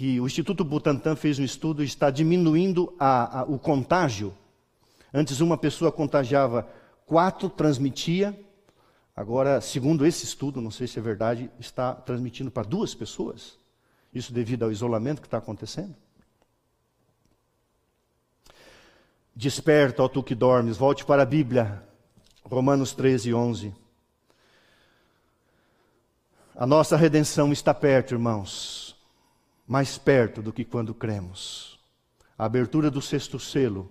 Speaker 1: que o Instituto Butantan fez um estudo e está diminuindo a, a, o contágio. Antes uma pessoa contagiava quatro, transmitia. Agora, segundo esse estudo, não sei se é verdade, está transmitindo para duas pessoas. Isso devido ao isolamento que está acontecendo. Desperta, ó tu que dormes, volte para a Bíblia, Romanos 13, 11. A nossa redenção está perto, irmãos mais perto do que quando cremos. A abertura do sexto selo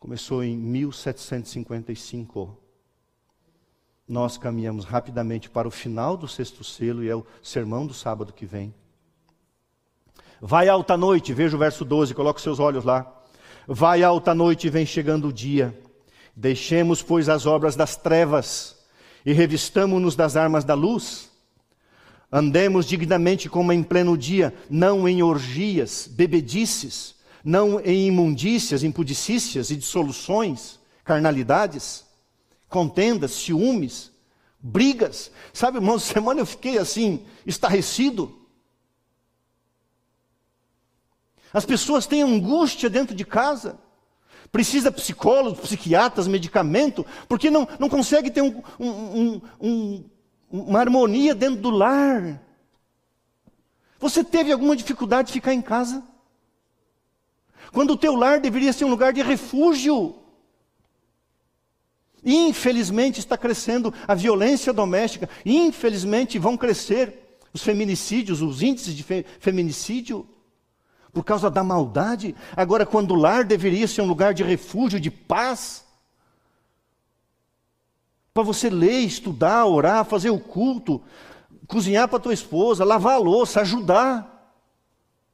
Speaker 1: começou em 1755. Nós caminhamos rapidamente para o final do sexto selo e é o sermão do sábado que vem. Vai alta noite, veja o verso 12, coloque seus olhos lá. Vai alta noite e vem chegando o dia. Deixemos, pois, as obras das trevas e revistamo-nos das armas da luz. Andemos dignamente como em pleno dia, não em orgias, bebedices, não em imundícias, impudicícias e dissoluções, carnalidades, contendas, ciúmes, brigas. Sabe, irmãos, semana eu fiquei assim, estarrecido. As pessoas têm angústia dentro de casa. Precisa psicólogos, psiquiatras, medicamento, porque não, não consegue ter um, um, um, uma harmonia dentro do lar. Você teve alguma dificuldade de ficar em casa? Quando o teu lar deveria ser um lugar de refúgio. Infelizmente está crescendo a violência doméstica, infelizmente vão crescer os feminicídios, os índices de fe feminicídio, por causa da maldade. Agora, quando o lar deveria ser um lugar de refúgio, de paz, para você ler, estudar, orar, fazer o culto, cozinhar para tua esposa, lavar a louça, ajudar.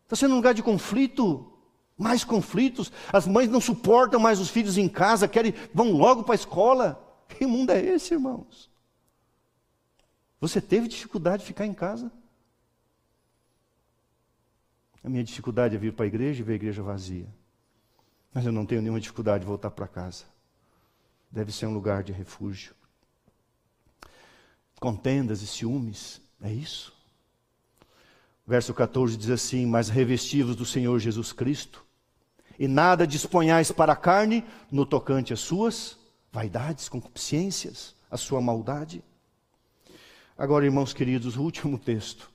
Speaker 1: Está sendo um lugar de conflito mais conflitos, as mães não suportam mais os filhos em casa, querem, vão logo para a escola. Que mundo é esse, irmãos? Você teve dificuldade de ficar em casa? A minha dificuldade é vir para a igreja e ver a igreja vazia. Mas eu não tenho nenhuma dificuldade de voltar para casa. Deve ser um lugar de refúgio. Contendas e ciúmes, é isso? Verso 14 diz assim: Mas revestivos do Senhor Jesus Cristo, e nada disponhais para a carne no tocante às suas vaidades, concupiscências, a sua maldade. Agora, irmãos queridos, o último texto.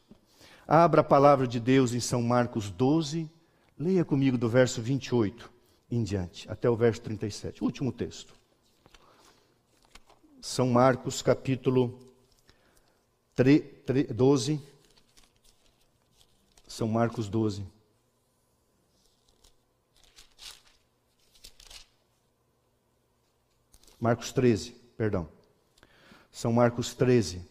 Speaker 1: Abra a palavra de Deus em São Marcos 12, leia comigo do verso 28 em diante, até o verso 37. Último texto. São Marcos, capítulo 3, 3, 12. São Marcos 12. Marcos 13, perdão. São Marcos 13,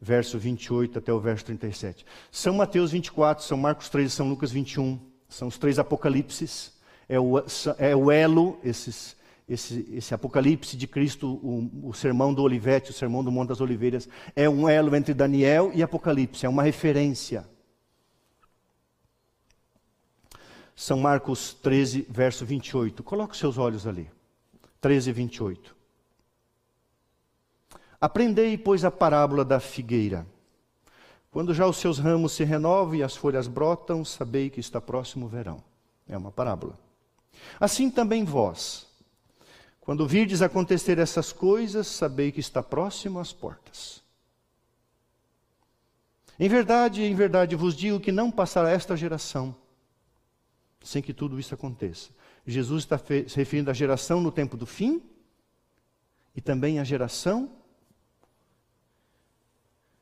Speaker 1: verso 28 até o verso 37. São Mateus 24, São Marcos 13, São Lucas 21. São os três apocalipses. É o, é o elo, esses, esse, esse apocalipse de Cristo, o, o sermão do Olivete, o sermão do Monte das Oliveiras, é um elo entre Daniel e Apocalipse, é uma referência. São Marcos 13, verso 28. Coloque seus olhos ali. 13, 28. Aprendei, pois, a parábola da figueira. Quando já os seus ramos se renovam e as folhas brotam, sabei que está próximo o verão. É uma parábola. Assim também vós, quando virdes acontecer essas coisas, sabei que está próximo às portas. Em verdade, em verdade vos digo que não passará esta geração sem que tudo isso aconteça. Jesus está se referindo à geração no tempo do fim e também à geração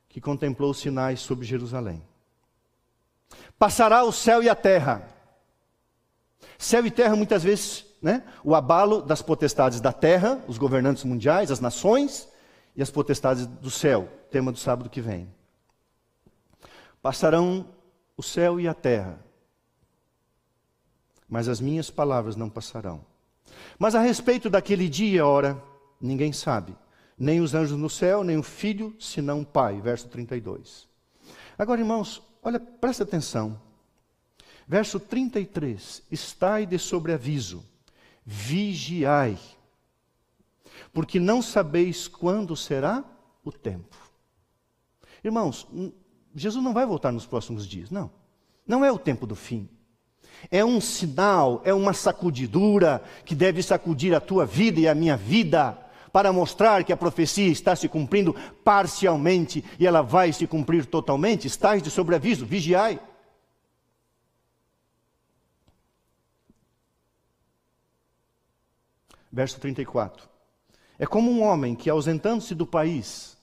Speaker 1: que contemplou os sinais sobre Jerusalém. Passará o céu e a terra. Céu e terra, muitas vezes, né? o abalo das potestades da terra, os governantes mundiais, as nações, e as potestades do céu, tema do sábado que vem. Passarão o céu e a terra, mas as minhas palavras não passarão. Mas a respeito daquele dia, ora, ninguém sabe, nem os anjos no céu, nem o filho, senão o Pai. Verso 32. Agora, irmãos, olha, presta atenção. Verso 33: Estai de sobreaviso, vigiai, porque não sabeis quando será o tempo. Irmãos, Jesus não vai voltar nos próximos dias, não. Não é o tempo do fim. É um sinal, é uma sacudidura que deve sacudir a tua vida e a minha vida, para mostrar que a profecia está se cumprindo parcialmente e ela vai se cumprir totalmente. Estais de sobreaviso, vigiai. Verso 34. É como um homem que, ausentando-se do país,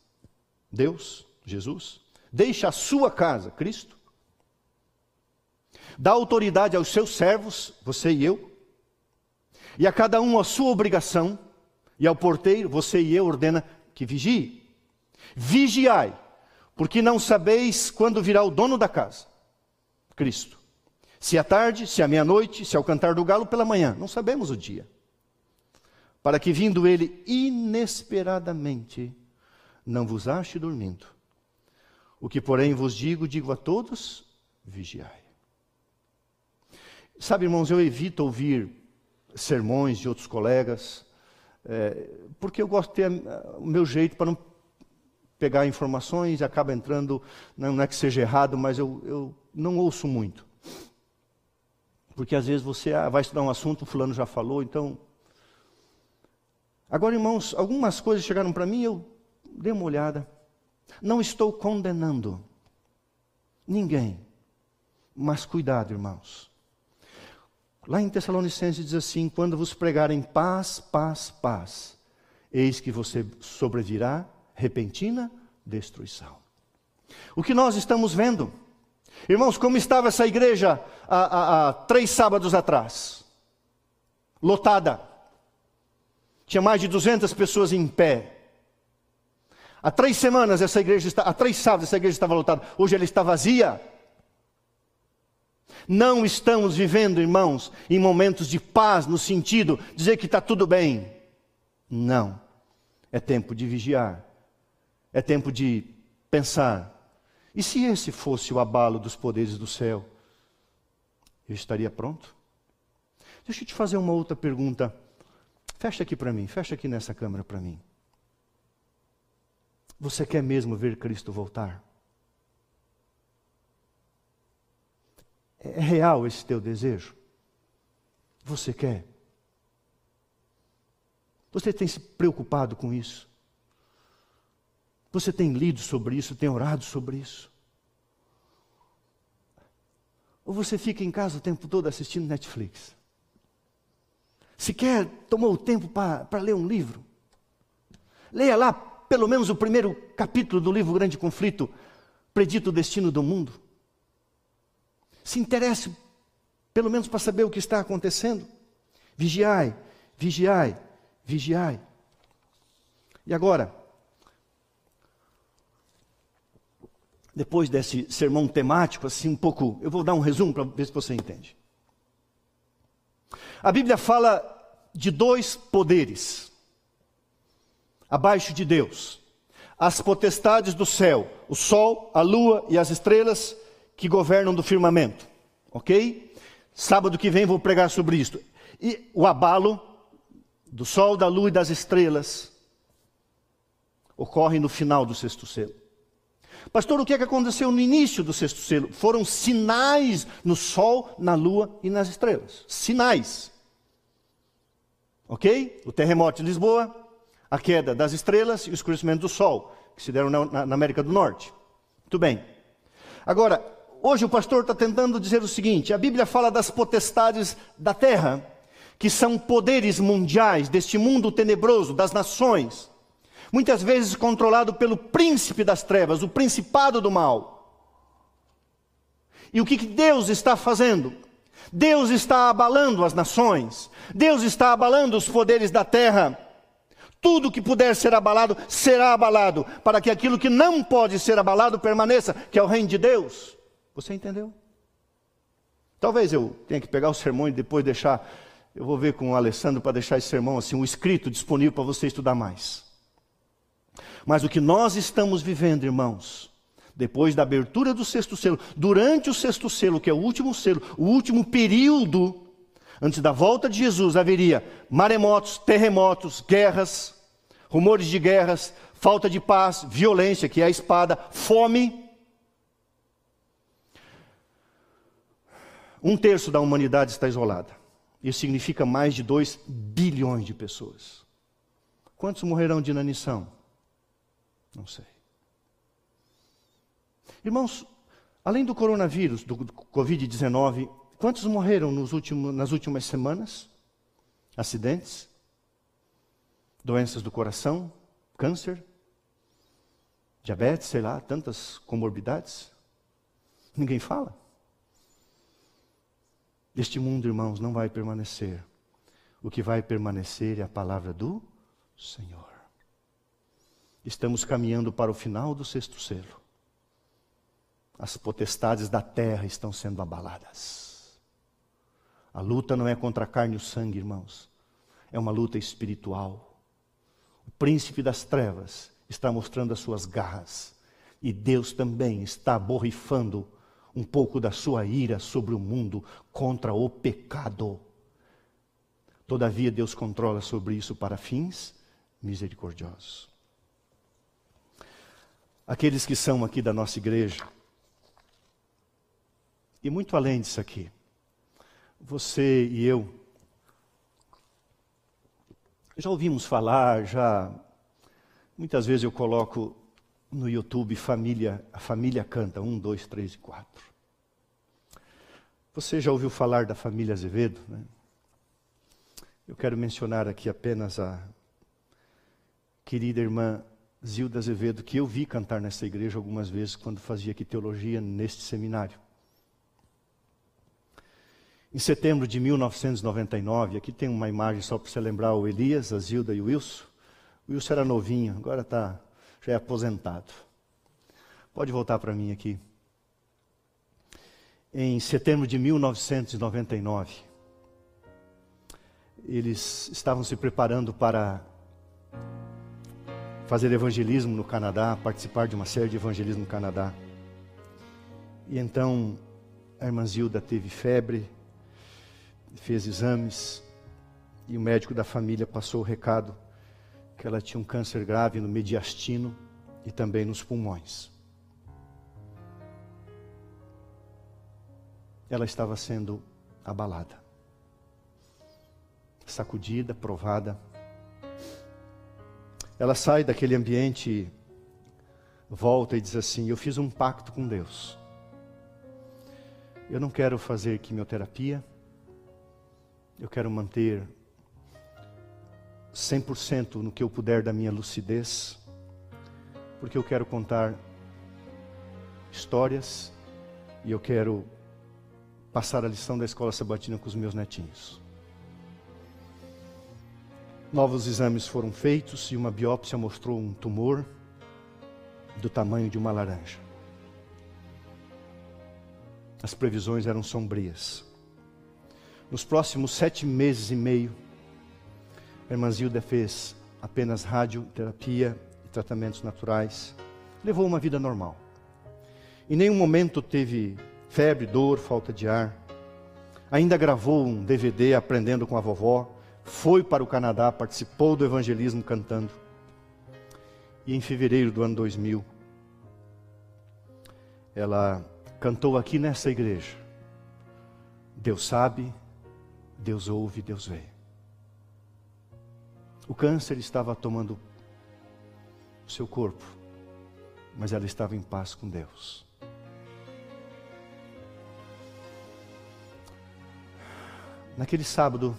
Speaker 1: Deus, Jesus, deixa a sua casa, Cristo, dá autoridade aos seus servos, você e eu, e a cada um a sua obrigação, e ao porteiro, você e eu, ordena que vigie. Vigiai, porque não sabeis quando virá o dono da casa, Cristo. Se à tarde, se à meia-noite, se ao cantar do galo pela manhã, não sabemos o dia. Para que vindo ele inesperadamente não vos ache dormindo. O que, porém, vos digo, digo a todos: vigiai. Sabe, irmãos, eu evito ouvir sermões de outros colegas, é, porque eu gosto de ter o meu jeito para não pegar informações e acaba entrando, não é que seja errado, mas eu, eu não ouço muito. Porque às vezes você ah, vai estudar um assunto, o fulano já falou, então. Agora, irmãos, algumas coisas chegaram para mim, eu dei uma olhada. Não estou condenando ninguém, mas cuidado, irmãos. Lá em Tessalonicenses diz assim: quando vos pregarem paz, paz, paz, eis que você sobrevirá repentina destruição. O que nós estamos vendo, irmãos, como estava essa igreja há, há, há três sábados atrás? Lotada. Tinha mais de 200 pessoas em pé. Há três semanas essa igreja está, há três sábados essa igreja estava lotada. Hoje ela está vazia. Não estamos vivendo, irmãos, em momentos de paz, no sentido de dizer que está tudo bem. Não. É tempo de vigiar. É tempo de pensar. E se esse fosse o abalo dos poderes do céu? Eu estaria pronto? Deixa eu te fazer uma outra pergunta. Fecha aqui para mim, fecha aqui nessa câmera para mim. Você quer mesmo ver Cristo voltar? É real esse teu desejo? Você quer? Você tem se preocupado com isso? Você tem lido sobre isso, tem orado sobre isso? Ou você fica em casa o tempo todo assistindo Netflix? Sequer tomou o tempo para ler um livro? Leia lá pelo menos o primeiro capítulo do livro Grande Conflito, Predito o Destino do Mundo. Se interesse pelo menos para saber o que está acontecendo. Vigiai, vigiai, vigiai. E agora, depois desse sermão temático, assim um pouco, eu vou dar um resumo para ver se você entende. A Bíblia fala de dois poderes abaixo de Deus: as potestades do céu, o sol, a lua e as estrelas que governam do firmamento. Ok? Sábado que vem vou pregar sobre isto. E o abalo do sol, da lua e das estrelas ocorre no final do sexto selo. Pastor, o que, é que aconteceu no início do sexto selo? Foram sinais no sol, na lua e nas estrelas. Sinais. Ok? O terremoto de Lisboa, a queda das estrelas e o escurecimento do sol, que se deram na, na América do Norte. Muito bem. Agora, hoje o pastor está tentando dizer o seguinte: a Bíblia fala das potestades da terra, que são poderes mundiais deste mundo tenebroso, das nações muitas vezes controlado pelo príncipe das trevas, o principado do mal. E o que Deus está fazendo? Deus está abalando as nações, Deus está abalando os poderes da terra. Tudo que puder ser abalado será abalado, para que aquilo que não pode ser abalado permaneça, que é o reino de Deus. Você entendeu? Talvez eu tenha que pegar o sermão e depois deixar, eu vou ver com o Alessandro para deixar esse sermão assim, um escrito disponível para você estudar mais. Mas o que nós estamos vivendo, irmãos, depois da abertura do sexto selo, durante o sexto selo, que é o último selo, o último período, antes da volta de Jesus, haveria maremotos, terremotos, guerras, rumores de guerras, falta de paz, violência, que é a espada, fome. Um terço da humanidade está isolada. Isso significa mais de 2 bilhões de pessoas. Quantos morrerão de inanição? Não sei. Irmãos, além do coronavírus, do Covid-19, quantos morreram últimos, nas últimas semanas? Acidentes? Doenças do coração? Câncer? Diabetes, sei lá, tantas comorbidades? Ninguém fala. Este mundo, irmãos, não vai permanecer. O que vai permanecer é a palavra do Senhor estamos caminhando para o final do sexto selo. As potestades da terra estão sendo abaladas. A luta não é contra a carne e o sangue, irmãos. é uma luta espiritual. O príncipe das trevas está mostrando as suas garras. E Deus também está borrifando um pouco da sua ira sobre o mundo contra o pecado. Todavia, Deus controla sobre isso para fins misericordiosos. Aqueles que são aqui da nossa igreja, e muito além disso aqui, você e eu, já ouvimos falar, já muitas vezes eu coloco no YouTube família, a família canta um, dois, três e quatro. Você já ouviu falar da família Azevedo? Né? Eu quero mencionar aqui apenas a querida irmã Zilda Azevedo, que eu vi cantar nessa igreja algumas vezes quando fazia aqui teologia neste seminário. Em setembro de 1999, aqui tem uma imagem só para você lembrar o Elias, a Zilda e o Wilson. O Wilson era novinho, agora tá, já é aposentado. Pode voltar para mim aqui. Em setembro de 1999, eles estavam se preparando para fazer evangelismo no Canadá, participar de uma série de evangelismo no Canadá. E então a irmã Zilda teve febre, fez exames, e o médico da família passou o recado que ela tinha um câncer grave no mediastino e também nos pulmões. Ela estava sendo abalada sacudida, provada. Ela sai daquele ambiente, volta e diz assim: Eu fiz um pacto com Deus. Eu não quero fazer quimioterapia, eu quero manter 100% no que eu puder da minha lucidez, porque eu quero contar histórias e eu quero passar a lição da escola sabatina com os meus netinhos. Novos exames foram feitos e uma biópsia mostrou um tumor do tamanho de uma laranja. As previsões eram sombrias. Nos próximos sete meses e meio, a irmã Zilda fez apenas radioterapia e tratamentos naturais. Levou uma vida normal. Em nenhum momento teve febre, dor, falta de ar. Ainda gravou um DVD aprendendo com a vovó foi para o Canadá, participou do evangelismo cantando. E em fevereiro do ano 2000, ela cantou aqui nessa igreja. Deus sabe, Deus ouve, Deus vê. O câncer estava tomando o seu corpo, mas ela estava em paz com Deus. Naquele sábado,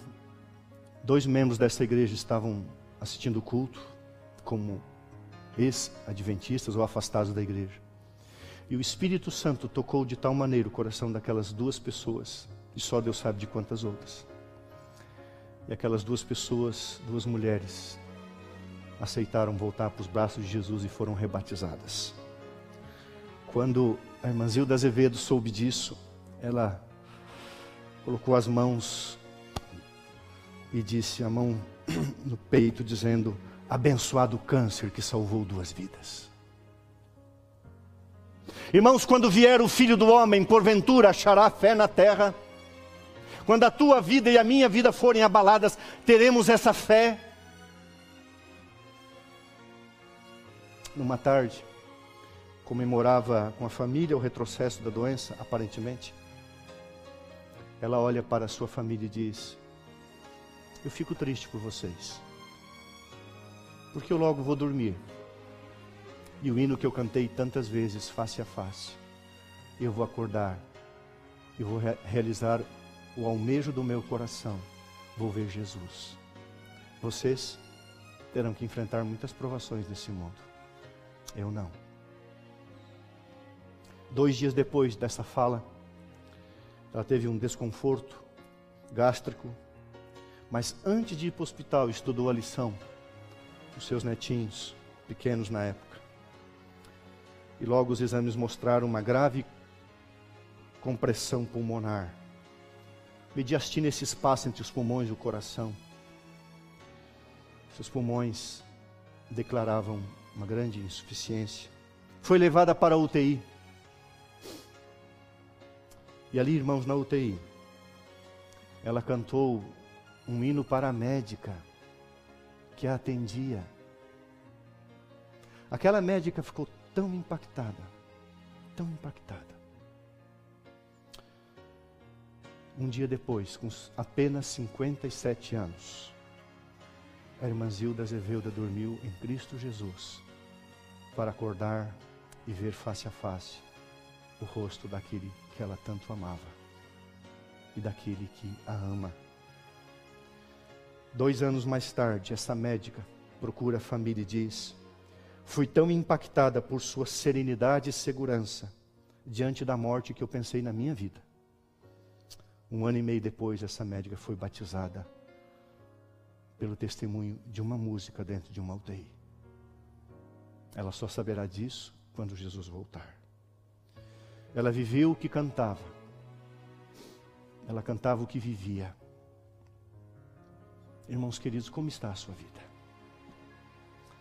Speaker 1: Dois membros dessa igreja estavam assistindo o culto, como ex-adventistas ou afastados da igreja. E o Espírito Santo tocou de tal maneira o coração daquelas duas pessoas, e só Deus sabe de quantas outras. E aquelas duas pessoas, duas mulheres, aceitaram voltar para os braços de Jesus e foram rebatizadas. Quando a irmã Zilda Azevedo soube disso, ela colocou as mãos e disse a mão no peito, dizendo: Abençoado o câncer que salvou duas vidas. Irmãos, quando vier o filho do homem, porventura achará fé na terra. Quando a tua vida e a minha vida forem abaladas, teremos essa fé. Numa tarde, comemorava com a família o retrocesso da doença, aparentemente. Ela olha para a sua família e diz: eu fico triste por vocês. Porque eu logo vou dormir. E o hino que eu cantei tantas vezes, face a face, eu vou acordar e vou re realizar o almejo do meu coração. Vou ver Jesus. Vocês terão que enfrentar muitas provações nesse mundo. Eu não. Dois dias depois dessa fala, ela teve um desconforto gástrico mas antes de ir para o hospital, estudou a lição. Os seus netinhos, pequenos na época. E logo os exames mostraram uma grave compressão pulmonar. Mediastina esse espaço entre os pulmões e o coração. Seus pulmões declaravam uma grande insuficiência. Foi levada para a UTI. E ali, irmãos, na UTI, ela cantou um hino para a médica que a atendia. Aquela médica ficou tão impactada, tão impactada. Um dia depois, com apenas 57 anos, a irmã Zilda Azevedo dormiu em Cristo Jesus para acordar e ver face a face o rosto daquele que ela tanto amava e daquele que a ama. Dois anos mais tarde, essa médica procura a família e diz: Fui tão impactada por sua serenidade e segurança diante da morte que eu pensei na minha vida. Um ano e meio depois, essa médica foi batizada pelo testemunho de uma música dentro de uma UTI. Ela só saberá disso quando Jesus voltar. Ela viveu o que cantava. Ela cantava o que vivia. Irmãos queridos, como está a sua vida?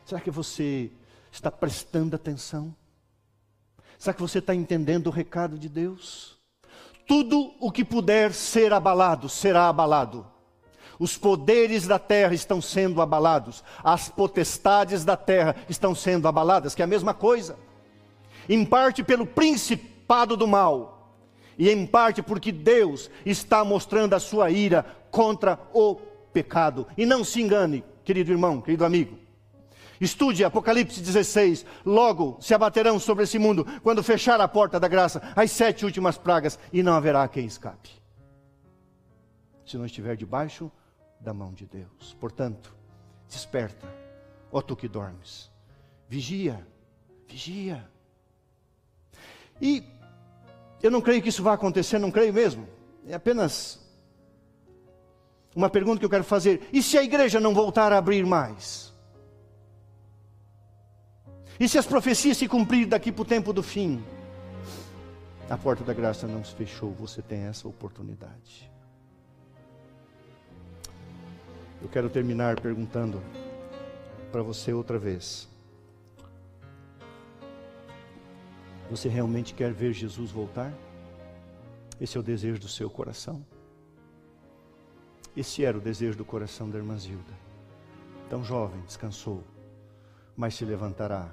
Speaker 1: Será que você está prestando atenção? Será que você está entendendo o recado de Deus? Tudo o que puder ser abalado, será abalado. Os poderes da terra estão sendo abalados, as potestades da terra estão sendo abaladas, que é a mesma coisa. Em parte pelo principado do mal, e em parte porque Deus está mostrando a sua ira contra o pecado. E não se engane, querido irmão, querido amigo. Estude Apocalipse 16. Logo se abaterão sobre esse mundo, quando fechar a porta da graça, as sete últimas pragas, e não haverá quem escape. Se não estiver debaixo da mão de Deus. Portanto, desperta, ó tu que dormes, vigia, vigia. E eu não creio que isso vá acontecer, não creio mesmo. É apenas uma pergunta que eu quero fazer: e se a igreja não voltar a abrir mais? E se as profecias se cumprirem daqui para o tempo do fim? A porta da graça não se fechou, você tem essa oportunidade. Eu quero terminar perguntando para você outra vez. Você realmente quer ver Jesus voltar? Esse é o desejo do seu coração? Esse era o desejo do coração da irmã Zilda. Tão jovem, descansou, mas se levantará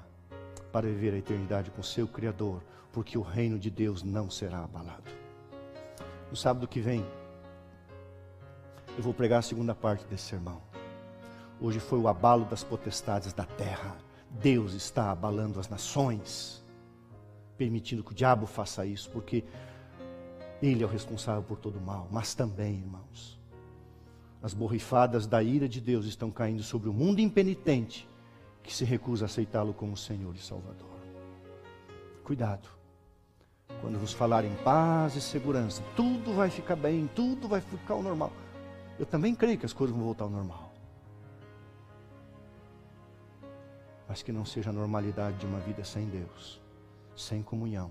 Speaker 1: para viver a eternidade com seu Criador, porque o reino de Deus não será abalado. No sábado que vem, eu vou pregar a segunda parte desse sermão. Hoje foi o abalo das potestades da terra. Deus está abalando as nações, permitindo que o diabo faça isso, porque ele é o responsável por todo o mal. Mas também, irmãos, as borrifadas da ira de Deus estão caindo sobre o mundo impenitente que se recusa a aceitá-lo como Senhor e Salvador. Cuidado. Quando vos falarem paz e segurança, tudo vai ficar bem, tudo vai ficar ao normal. Eu também creio que as coisas vão voltar ao normal. Mas que não seja a normalidade de uma vida sem Deus, sem comunhão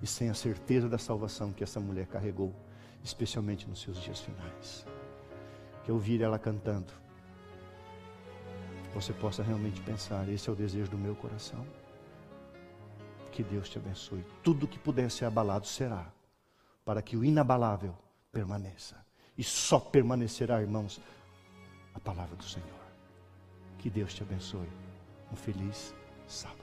Speaker 1: e sem a certeza da salvação que essa mulher carregou, especialmente nos seus dias finais. Que ouvir ela cantando, você possa realmente pensar: esse é o desejo do meu coração. Que Deus te abençoe. Tudo que puder ser abalado será, para que o inabalável permaneça e só permanecerá, irmãos, a palavra do Senhor. Que Deus te abençoe. Um feliz sábado.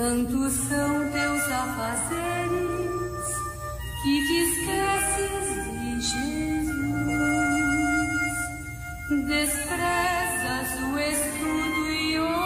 Speaker 2: Tantos são teus afazeres que te esqueces de Jesus desprezas o estudo e oração.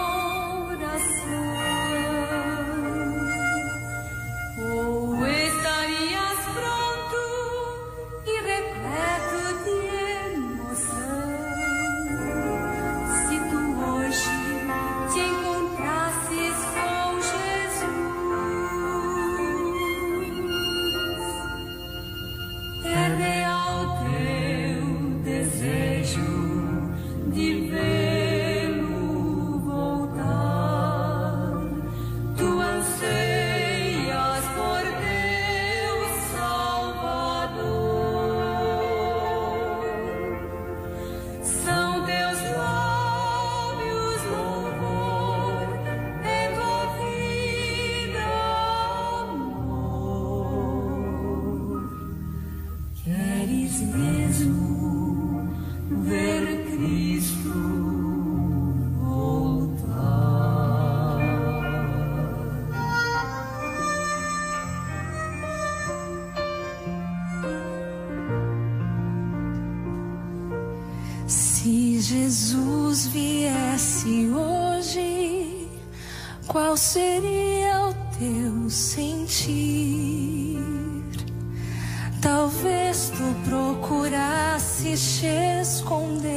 Speaker 2: Talvez tu procurasses te esconder.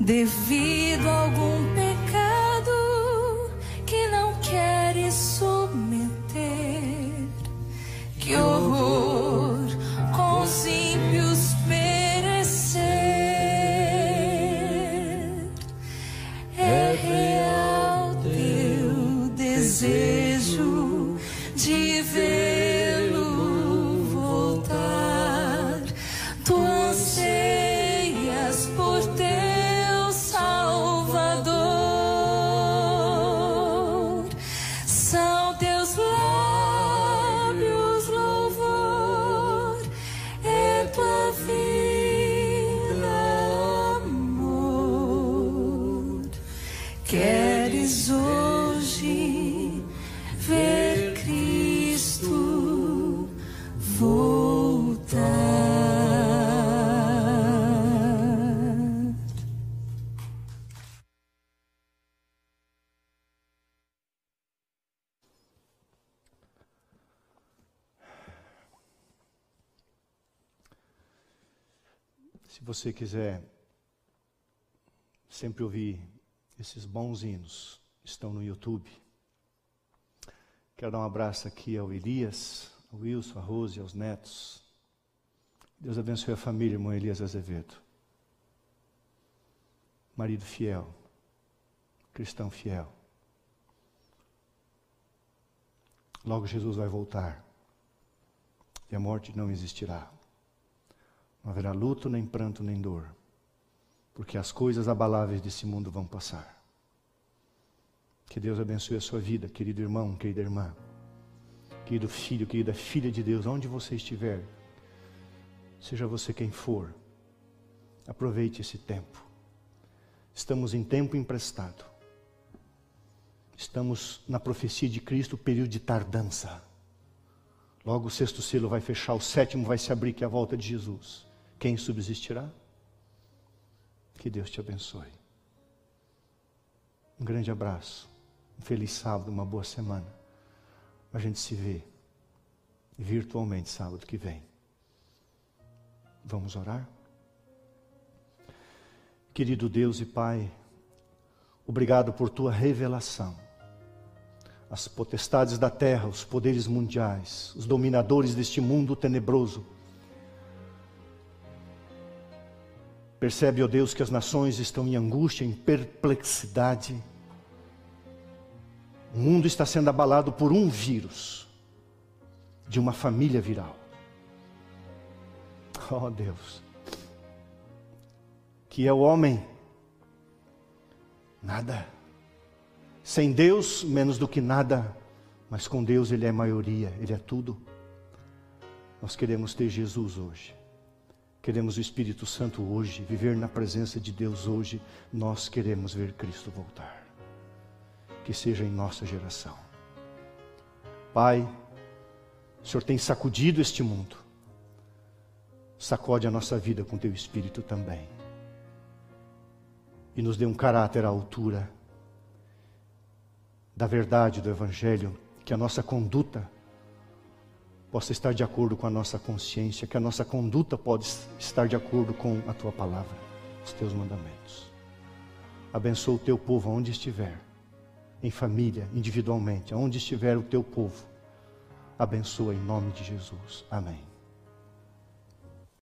Speaker 2: Devido a algum pecado
Speaker 1: você quiser sempre ouvir esses bons hinos, estão no YouTube. Quero dar um abraço aqui ao Elias, ao Wilson, a Rose, aos netos. Deus abençoe a família, irmão Elias Azevedo. Marido fiel, cristão fiel. Logo Jesus vai voltar e a morte não existirá. Não haverá luto, nem pranto, nem dor, porque as coisas abaláveis desse mundo vão passar. Que Deus abençoe a sua vida, querido irmão, querida irmã, querido filho, querida filha de Deus, onde você estiver, seja você quem for, aproveite esse tempo. Estamos em tempo emprestado. Estamos na profecia de Cristo, período de tardança. Logo o sexto selo vai fechar, o sétimo vai se abrir, que é a volta de Jesus. Quem subsistirá? Que Deus te abençoe. Um grande abraço, um feliz sábado, uma boa semana. A gente se vê virtualmente sábado que vem. Vamos orar? Querido Deus e Pai, obrigado por tua revelação. As potestades da terra, os poderes mundiais, os dominadores deste mundo tenebroso, Percebe, ó Deus, que as nações estão em angústia, em perplexidade. O mundo está sendo abalado por um vírus, de uma família viral. Oh Deus, que é o homem? Nada. Sem Deus, menos do que nada, mas com Deus Ele é maioria, Ele é tudo. Nós queremos ter Jesus hoje. Queremos o Espírito Santo hoje, viver na presença de Deus hoje. Nós queremos ver Cristo voltar. Que seja em nossa geração. Pai, o Senhor tem sacudido este mundo. Sacode a nossa vida com teu Espírito também. E nos dê um caráter à altura da verdade do Evangelho, que a nossa conduta possa estar de acordo com a nossa consciência, que a nossa conduta pode estar de acordo com a tua palavra, os teus mandamentos. Abençoa o teu povo onde estiver, em família, individualmente, aonde estiver o teu povo. Abençoa em nome de Jesus. Amém.